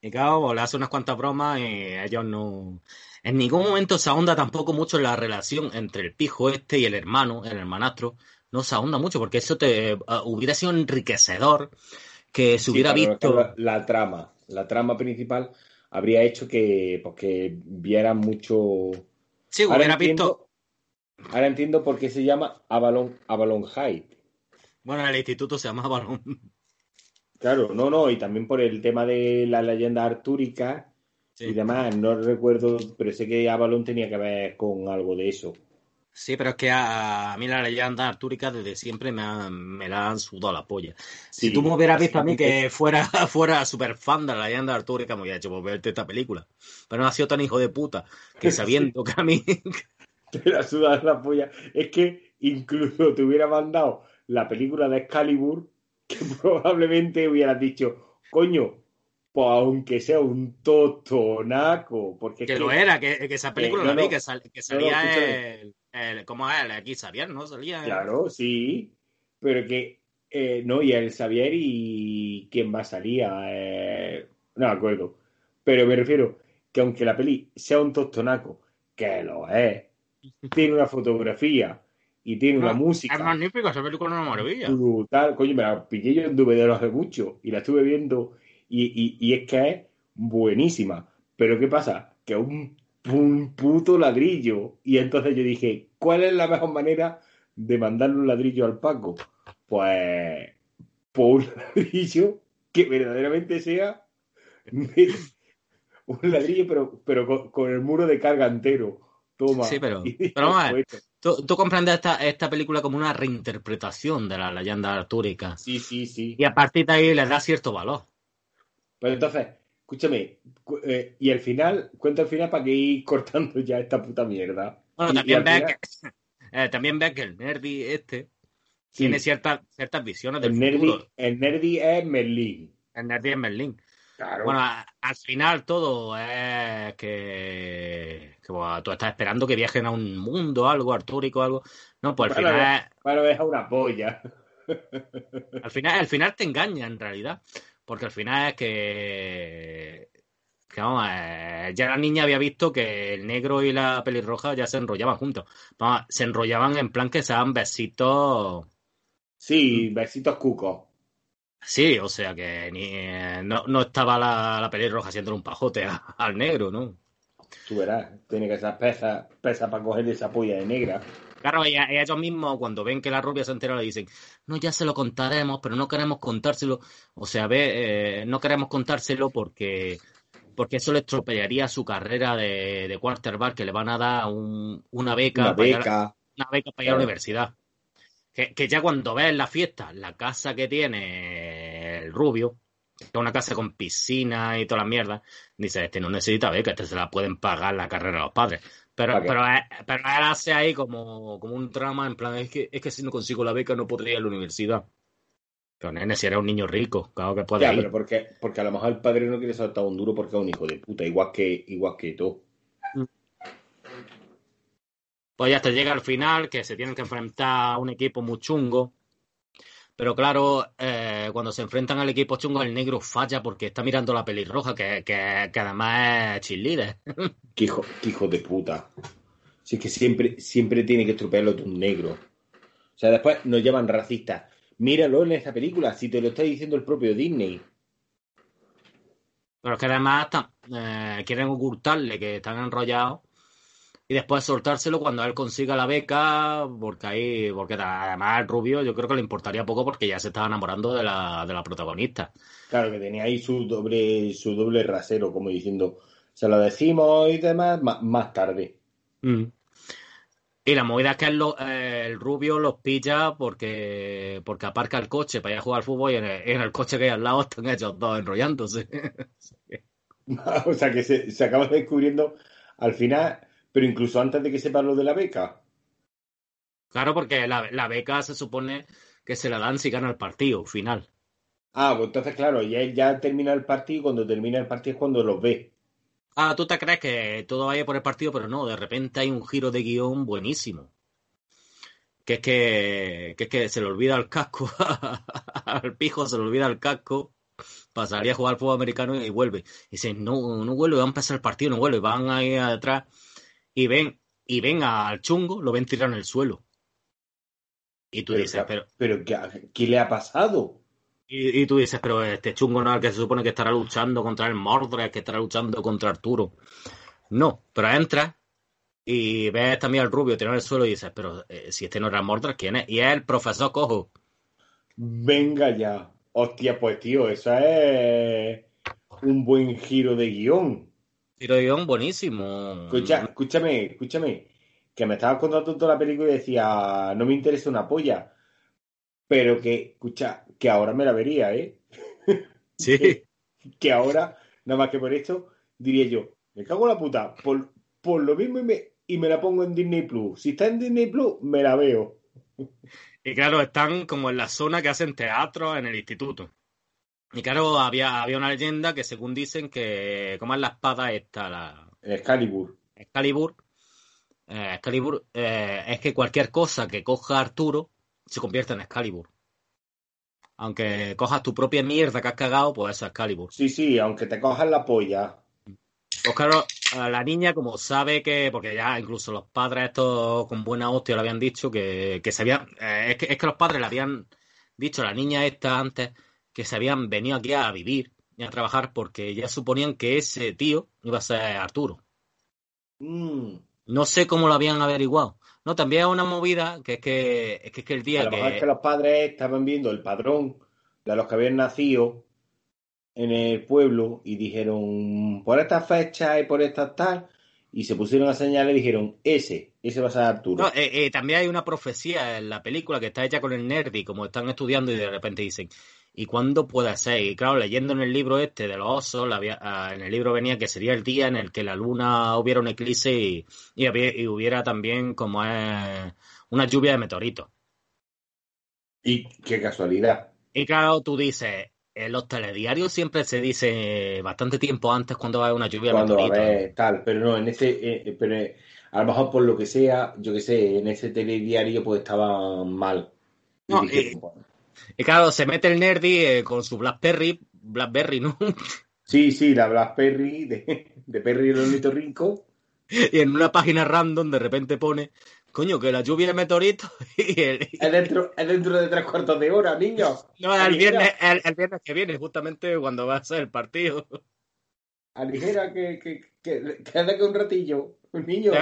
Y claro, le hace unas cuantas bromas y ellos no. En ningún momento se ahonda tampoco mucho en la relación entre el pijo este y el hermano, el hermanastro. No se ahonda mucho porque eso te uh, hubiera sido enriquecedor que se hubiera visto. La, trama, la trama principal habría hecho que, pues, viera mucho. Sí, hubiera visto. Ahora entiendo por qué se llama Avalon, Avalon High. Bueno, el instituto se llama Avalon. Claro, no, no, y también por el tema de la leyenda artúrica y demás. No recuerdo, pero sé que Avalon tenía que ver con algo de eso. Sí, pero es que a, mí la leyenda artúrica desde siempre me, me la han sudado la polla. Si tú me hubieras visto a mí que fuera, [LAUGHS] fuera súper fan de la leyenda artúrica, me hubiera hecho por verte esta película. Pero no ha sido tan hijo de puta que sabiendo que a mí... [LAUGHS] Te la sudas la polla. Es que incluso te hubiera mandado la película de Excalibur que [LAUGHS] probablemente hubieras dicho, coño, pues aunque sea un totonaco. Porque que, lo era, que, esa película la vi, que, salía el, el, ¿Cómo es? El aquí Xavier, ¿no? Salía. Claro, sí. Pero que. Eh, no, y el Xavier y. ¿Quién más salía? Eh, no me acuerdo. Pero me refiero que aunque la peli sea un tostonaco, que lo es, tiene una fotografía y tiene una música. Es magnífica, esa película es una maravilla. Brutal, coño, me la pillé yo en DVD hace mucho y la estuve viendo y, y, es que es buenísima. Pero ¿qué pasa? Que un un puto ladrillo. Y entonces yo dije, ¿cuál es la mejor manera de mandarle un ladrillo al Paco? Pues, por un [LAUGHS] ladrillo que verdaderamente sea [LAUGHS] un ladrillo, pero, pero con, el muro de carga entero. Toma. Sí, pero, [LAUGHS] pero vamos tú, comprendes esta, esta película como una reinterpretación de la leyenda artúrica. Sí, sí, sí. Y a partir de ahí le da cierto valor. Pero entonces, escúchame, eh, y al final, cuenta el final para que ir [LAUGHS] cortando ya esta puta mierda. Bueno, también ves que, [LAUGHS] eh, también que el nerdy este tiene ciertas, ciertas visiones del el futuro. el nerdy es Merlín. El nerdy es Merlín. Bueno, al final todo es que, que tú estás esperando que viajen a un mundo, algo artúrico, algo. No, pues al final. Para dejar una polla. [LAUGHS] Al final, al final te engaña en realidad. Porque al final es que. que vamos, eh, ya la niña había visto que el negro y la pelirroja ya se enrollaban juntos. Vamos, se enrollaban en plan que se daban besitos. Sí, besitos cucos. Sí, o sea que ni, eh, no, no estaba la, la pelirroja haciendo un pajote al negro, ¿no? Tú verás, tiene que ser pesa, pesa para coger esa polla de negra. Claro, ellos mismos cuando ven que la rubia se entera le dicen, no, ya se lo contaremos, pero no queremos contárselo. O sea, ve, eh, no queremos contárselo porque, porque eso le estropearía su carrera de, de quarterback, que le van a dar una beca, una beca. una beca para ir a la universidad. Que, ya cuando ves la fiesta, la casa que tiene el rubio, que es una casa con piscina y toda la mierda, dice, este no necesita beca, este se la pueden pagar la carrera a los padres. Pero, pero, pero él hace ahí como, como un trama, en plan, es que, es que si no consigo la beca no podría ir a la universidad. Pero nene, si era un niño rico, claro que puede ya, ir. pero porque, porque a lo mejor el padre no quiere saltar un duro porque es un hijo de puta, igual que, igual que tú. Mm. Pues ya hasta llega al final, que se tienen que enfrentar a un equipo muy chungo. Pero claro, eh, cuando se enfrentan al equipo chungo, el negro falla porque está mirando la pelirroja, que, que, que además es cheerleader. [LAUGHS] Qué hijo, hijo de puta. Si es que siempre, siempre tiene que estropearlo un negro. O sea, después nos llaman racistas. Míralo en esta película, si te lo está diciendo el propio Disney. Pero es que además eh, quieren ocultarle que están enrollados y después soltárselo cuando él consiga la beca, porque ahí, porque además el rubio yo creo que le importaría poco porque ya se estaba enamorando de la, de la protagonista. Claro, que tenía ahí su doble, su doble rasero, como diciendo, se lo decimos y demás más, tarde. Mm. Y la movida es que el, rubio los pilla porque, porque aparca el coche para ir a jugar al fútbol y en el, coche que hay al lado están ellos dos enrollándose. [LAUGHS] [LAUGHS] o sea que se, se acaba descubriendo al final pero incluso antes de que sepa lo de la beca. Claro, porque la, beca se supone que se la dan si gana el partido final. Ah, pues entonces, claro, ya, ya termina el partido y cuando termina el partido es cuando los ve. Ah, tú te crees que todo vaya por el partido, pero no, de repente hay un giro de guion buenísimo. Que es que, que, es que se le olvida el casco, [LAUGHS] al pijo se le olvida el casco, pasaría a jugar al fútbol americano y vuelve. Y dice, no, no vuelve, va a empezar el partido, no vuelve, van ahí atrás y ven, y ven al chungo, lo ven tirado en el suelo. Y tú dices, pero. ¿Pero qué, le ha pasado? Y, tú dices, pero este chungo no es el que se supone que estará luchando contra el Mordred, que estará luchando contra Arturo. No, pero entra y ves también al rubio tirado en el suelo y dices, pero eh, si este no era Mordred, ¿quién es? Y es el profesor Cojo. Venga ya. Hostia, pues tío, eso es un buen giro de guion. Tiro de guion buenísimo. Escucha, escúchame, escúchame. Que me estabas contando toda la película y decía, no me interesa una polla. Pero que, escucha, que ahora me la vería, ¿eh? [LAUGHS] Sí. que, ahora, nada más que por esto, diría yo, me cago en la puta, por, por lo mismo y me, y me la pongo en Disney Plus. Si está en Disney Plus, me la veo. Y claro, están como en la zona que hacen teatro en el instituto. Y claro, había, había una leyenda que según dicen que, ¿cómo es la espada esta? La... Excalibur. Excalibur. Eh, Excalibur eh, es que cualquier cosa que coja Arturo se convierte en Excalibur. Aunque cojas tu propia mierda que has cagado, pues eso es Excalibur. Sí, sí, aunque te cojas la polla. Pues claro, la niña como sabe que, porque ya incluso los padres estos con buena hostia le habían dicho que, que se habían, eh, es, que, es que los padres le habían dicho a la niña esta antes que se habían venido aquí a vivir y a trabajar porque ya suponían que ese tío iba a ser Arturo. Mm. No sé cómo lo habían averiguado. No, también es una movida que es que, es que, el día a lo Mejor es que los padres estaban viendo el padrón de los que habían nacido en el pueblo y dijeron, por esta fecha y por esta tal, y se pusieron a señalar y dijeron, ese, ese va a ser Arturo. Eh, eh, también hay una profecía en la película que está hecha con el nerdy, como están estudiando y de repente dicen, ¿y cuándo puede ser? Y claro, leyendo en el libro este de los osos, ah, en el libro venía que sería el día en el que la luna hubiera un eclipse y, y, hubiera también como es una lluvia de meteoritos. Y qué casualidad. Y claro, tú dices, en los telediarios siempre se dice bastante tiempo antes cuando va a haber una lluvia cuando a haber tal, pero no, en ese, eh, eh, pero eh, a lo mejor por lo que sea, yo que sé, en ese telediario pues estaba mal. Y, claro, se mete el nerdy con su Blackberry, Blackberry, ¿no? [LAUGHS] Sí, sí, la Blackberry de, de Perry el Rico. Y en una página random de repente pone Coño, que la lluvia de meteoritos [LAUGHS] y el... Es dentro, es dentro de tres cuartos de hora, niño. No, el viernes, el, viernes que viene, justamente cuando va a ser el partido. Aligera que, que, que, que, que un ratillo. Niño,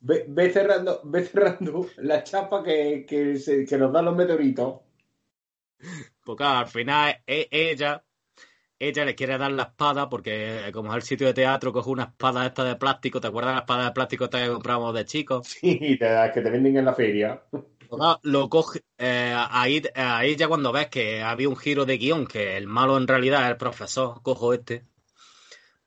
ve, ve, cerrando, ve cerrando la chapa que, que, se, que nos dan los meteoritos. Porque al final e, ella ella le quiere dar la espada porque eh, como es el sitio de teatro coge una espada esta de plástico, ¿te acuerdas de la espada de plástico esta que comprábamos de chicos? [LAUGHS] Sí, que te venden en la feria. Lo coge, eh, ahí, ahí ya cuando ves que había un giro de guion, que el malo en realidad es el profesor, cojo este,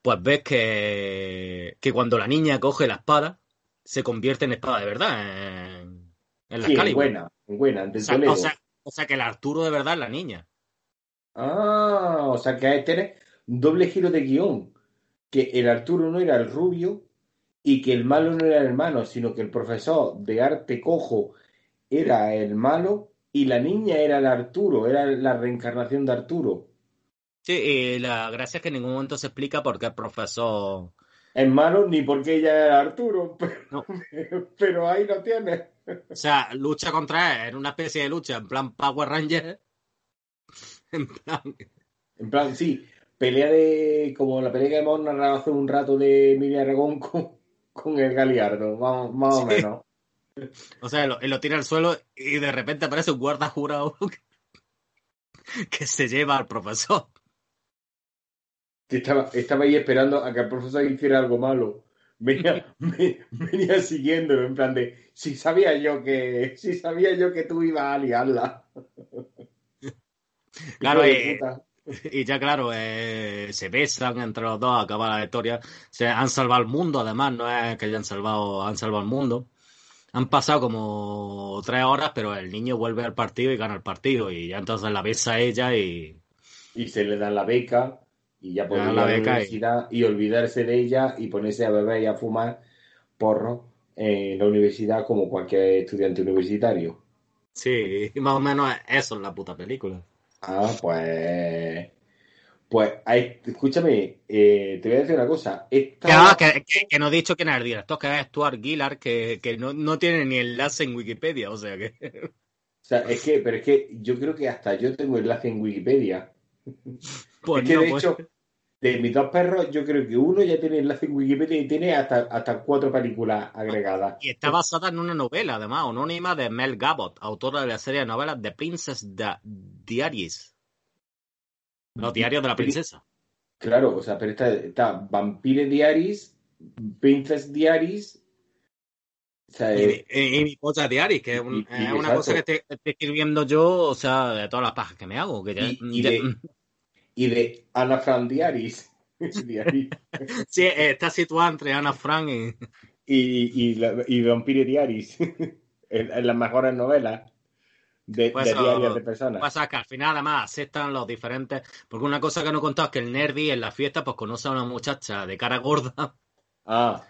pues ves que, que cuando la niña coge la espada, se convierte en espada de verdad, en, la sí, buena, buena, o sea, o sea que el Arturo de verdad es la niña. Ah, o sea que tener un doble giro de guion. Que el Arturo no era el rubio y que el malo no era el hermano, sino que el profesor de arte cojo era el malo y la niña era el Arturo, era la reencarnación de Arturo. Sí, y la gracia es que en ningún momento se explica por qué el profesor es malo ni porque ella era Arturo, [LAUGHS] pero, pero ahí lo tiene. O sea, lucha contra él, en una especie de lucha, en plan Power Ranger, [LAUGHS] en plan. En plan, sí. Pelea de. Como la pelea que hemos narrado hace un rato de Emilia Aragón con, con el Galiardo, más, más o menos. O sea, lo, lo tira al suelo y de repente aparece un guarda jurado [LAUGHS] que, se lleva al profesor. Estaba, estaba ahí esperando a que el profesor hiciera algo malo. Venía, [LAUGHS] venía siguiéndolo en plan de si sabía yo que si sabía yo que tú ibas a liarla. [LAUGHS] Claro, y, ya claro, eh, se besan entre los dos, acaba la historia. Se han salvado el mundo, además, no es que hayan salvado, han salvado el mundo. Han pasado como tres horas, pero el niño vuelve al partido y gana el partido. Y ya entonces la besa a ella y. Y se le da la beca y ya puede ir a la, universidad y... olvidarse de ella y ponerse a beber y a fumar porro en la universidad como cualquier estudiante universitario. Sí, más o menos eso es la puta película. Ah, pues. Pues, escúchame, eh, te voy a decir una cosa. Esta... Que, que, no he dicho quién es el director, que es Stuart Gillard, que, que no, no, tiene ni enlace en Wikipedia, o sea que. [LAUGHS] O sea, es que, pero es que yo creo que hasta yo tengo enlace en Wikipedia. Pues que de pues. hecho, de mis dos perros, yo creo que uno ya tiene enlace en Wikipedia y tiene hasta, hasta cuatro películas agregadas. Y está basada en una novela, además, anónima de Mel Gabot, autora de la serie de novelas The Princess Diaries. Los diarios de la princesa. Claro, o sea, pero está, está Vampire Diaries, Princess Diaries. O sea, y, y, mi cosa Diaries, que es, una cosa que estoy, escribiendo yo, o sea, de todas las pajas que me hago. Que ya, [LAUGHS] y de Ana Fran Diaris. [LAUGHS] sí, está situada entre Ana Fran y... Y, y, y Vampire Diaris, [LAUGHS] en, las mejores novelas de, pues diarias de personas. Pasa que al final además aceptan los diferentes... Porque una cosa que no he contado es que el nerdy en la fiesta pues conoce a una muchacha de cara gorda. Ah.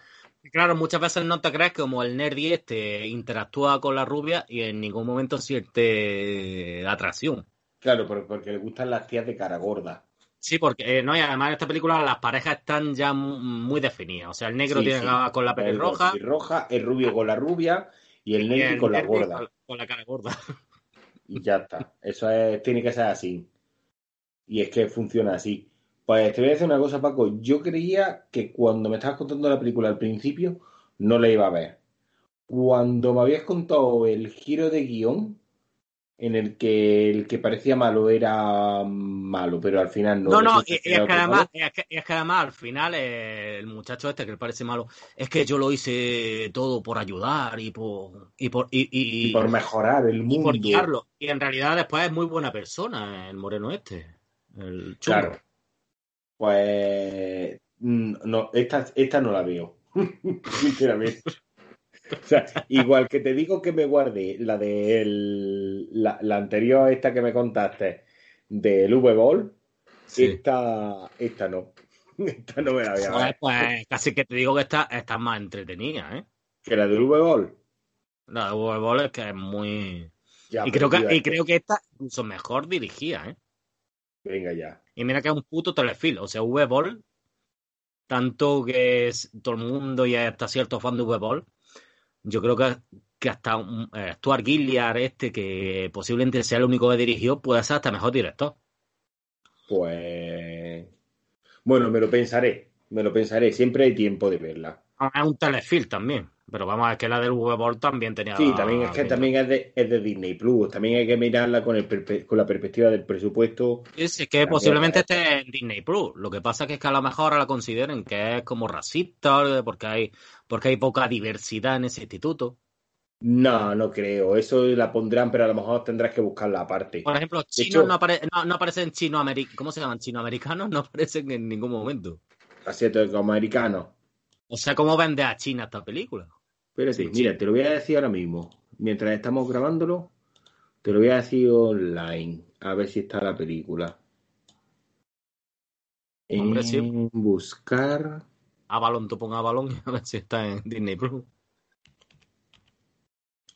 Claro, muchas veces no te crees como el nerdy este interactúa con la rubia y en ningún momento siente atracción. Claro, porque le gustan las tías de cara gorda. Sí, porque eh, no, y además en esta película las parejas están ya muy definidas. O sea, el negro tiene con la pelirroja. roja, el rubio con la rubia y el negro con la gorda. Con, la cara gorda. Y ya está. Eso es, tiene que ser así. Y es que funciona así. Pues te voy a decir una cosa, Paco. Yo creía que cuando me estabas contando la película al principio, no la iba a ver. Cuando me habías contado el giro de guion, en el que el que parecía malo era malo, pero al final no. No, no, es, que además, es, que, además al final el muchacho este que le parece malo, es que yo lo hice todo por ayudar y por y por y, por mejorar el mundo. Y por Y en realidad después es muy buena persona el moreno este, el Claro. Pues mm, no, esta, esta no la veo, [LAUGHS] sinceramente. [LAUGHS] O sea, igual que te digo que me guarde la de la, la, anterior, esta que me contaste, del V-Ball, esta, esta no. [LAUGHS] Esta no me la había pues, pues, casi que te digo que esta, esta es más entretenida, ¿eh? ¿Que la del V-Ball? La de V-Ball es que es muy... y, creo que, y creo que esta incluso mejor dirigida, ¿eh? Venga ya. Y mira que es un puto telefil. O sea, V-Ball, tanto que es todo el mundo y hasta cierto fan de V-Ball, yo creo que, que hasta eh, Stuart Gilliard, este, que posiblemente sea el único que dirigió, puede ser hasta mejor director. Pues. Bueno, me lo pensaré. Me lo pensaré. Siempre hay tiempo de verla. Ah, es un telefilm también. Pero vamos, es que la del V-Ball también tenía. Sí, también es que también es de, es de, Disney Plus. También hay que mirarla con, el, con la perspectiva del presupuesto. Es que posiblemente esté en Disney Plus. Lo que pasa es que a lo mejor la consideren que es como racista, porque hay, porque hay poca diversidad en ese instituto. No, no creo. Eso la pondrán, pero a lo mejor tendrás que buscarla aparte. Por ejemplo, chinos no, no, aparecen chino-americanos. ¿Cómo se llaman? Chino-americanos [LAUGHS] no aparecen en ningún momento. Asiático-americanos. O sea, ¿cómo vende a China esta película? Espérate, mira, te lo voy a decir ahora mismo. Mientras estamos grabándolo, te lo voy a decir online. A ver si está la película. en buscar. Avalon, tú pon Avalon a ver si está en Disney Plus.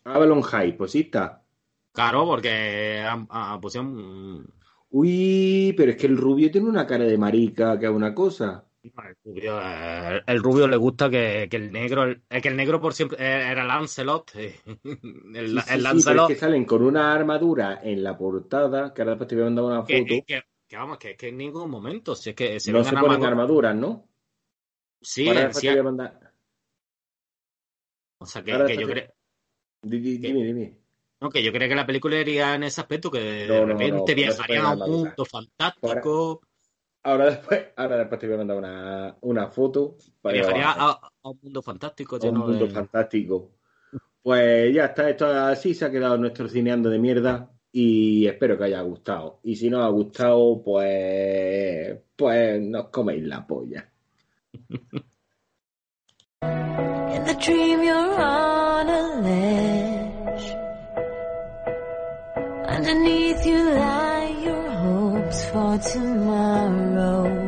Avalon High, pues sí está. Claro, porque pusieron. Uy, pero es que el rubio tiene una cara de marica que es una cosa. Eh, el rubio, le gusta que, el negro, el, que el negro por siempre eh, era Lancelot. [LAUGHS] El, Lancelot. que salen con una armadura en la portada, que ahora después te voy a mandar una foto. Que, vamos, que, que en ningún momento, si es que se no se ponen armaduras, ¿no? Sí, sí. O sea, que, yo creo. Dime, dime. No, que yo creo que la película iría en ese aspecto, que de repente viajarían a un mundo fantástico. Ahora después, [LAUGHS] ahora después te voy a mandar una, una foto. Para a, un mundo fantástico. un mundo fantástico. Pues ya está, esto así se ha quedado nuestro cineando de mierda y espero que haya gustado. Y si no ha gustado, pues, pues nos coméis la polla. [LAUGHS] In the dream you're on a ledge. Underneath you lie for tomorrow.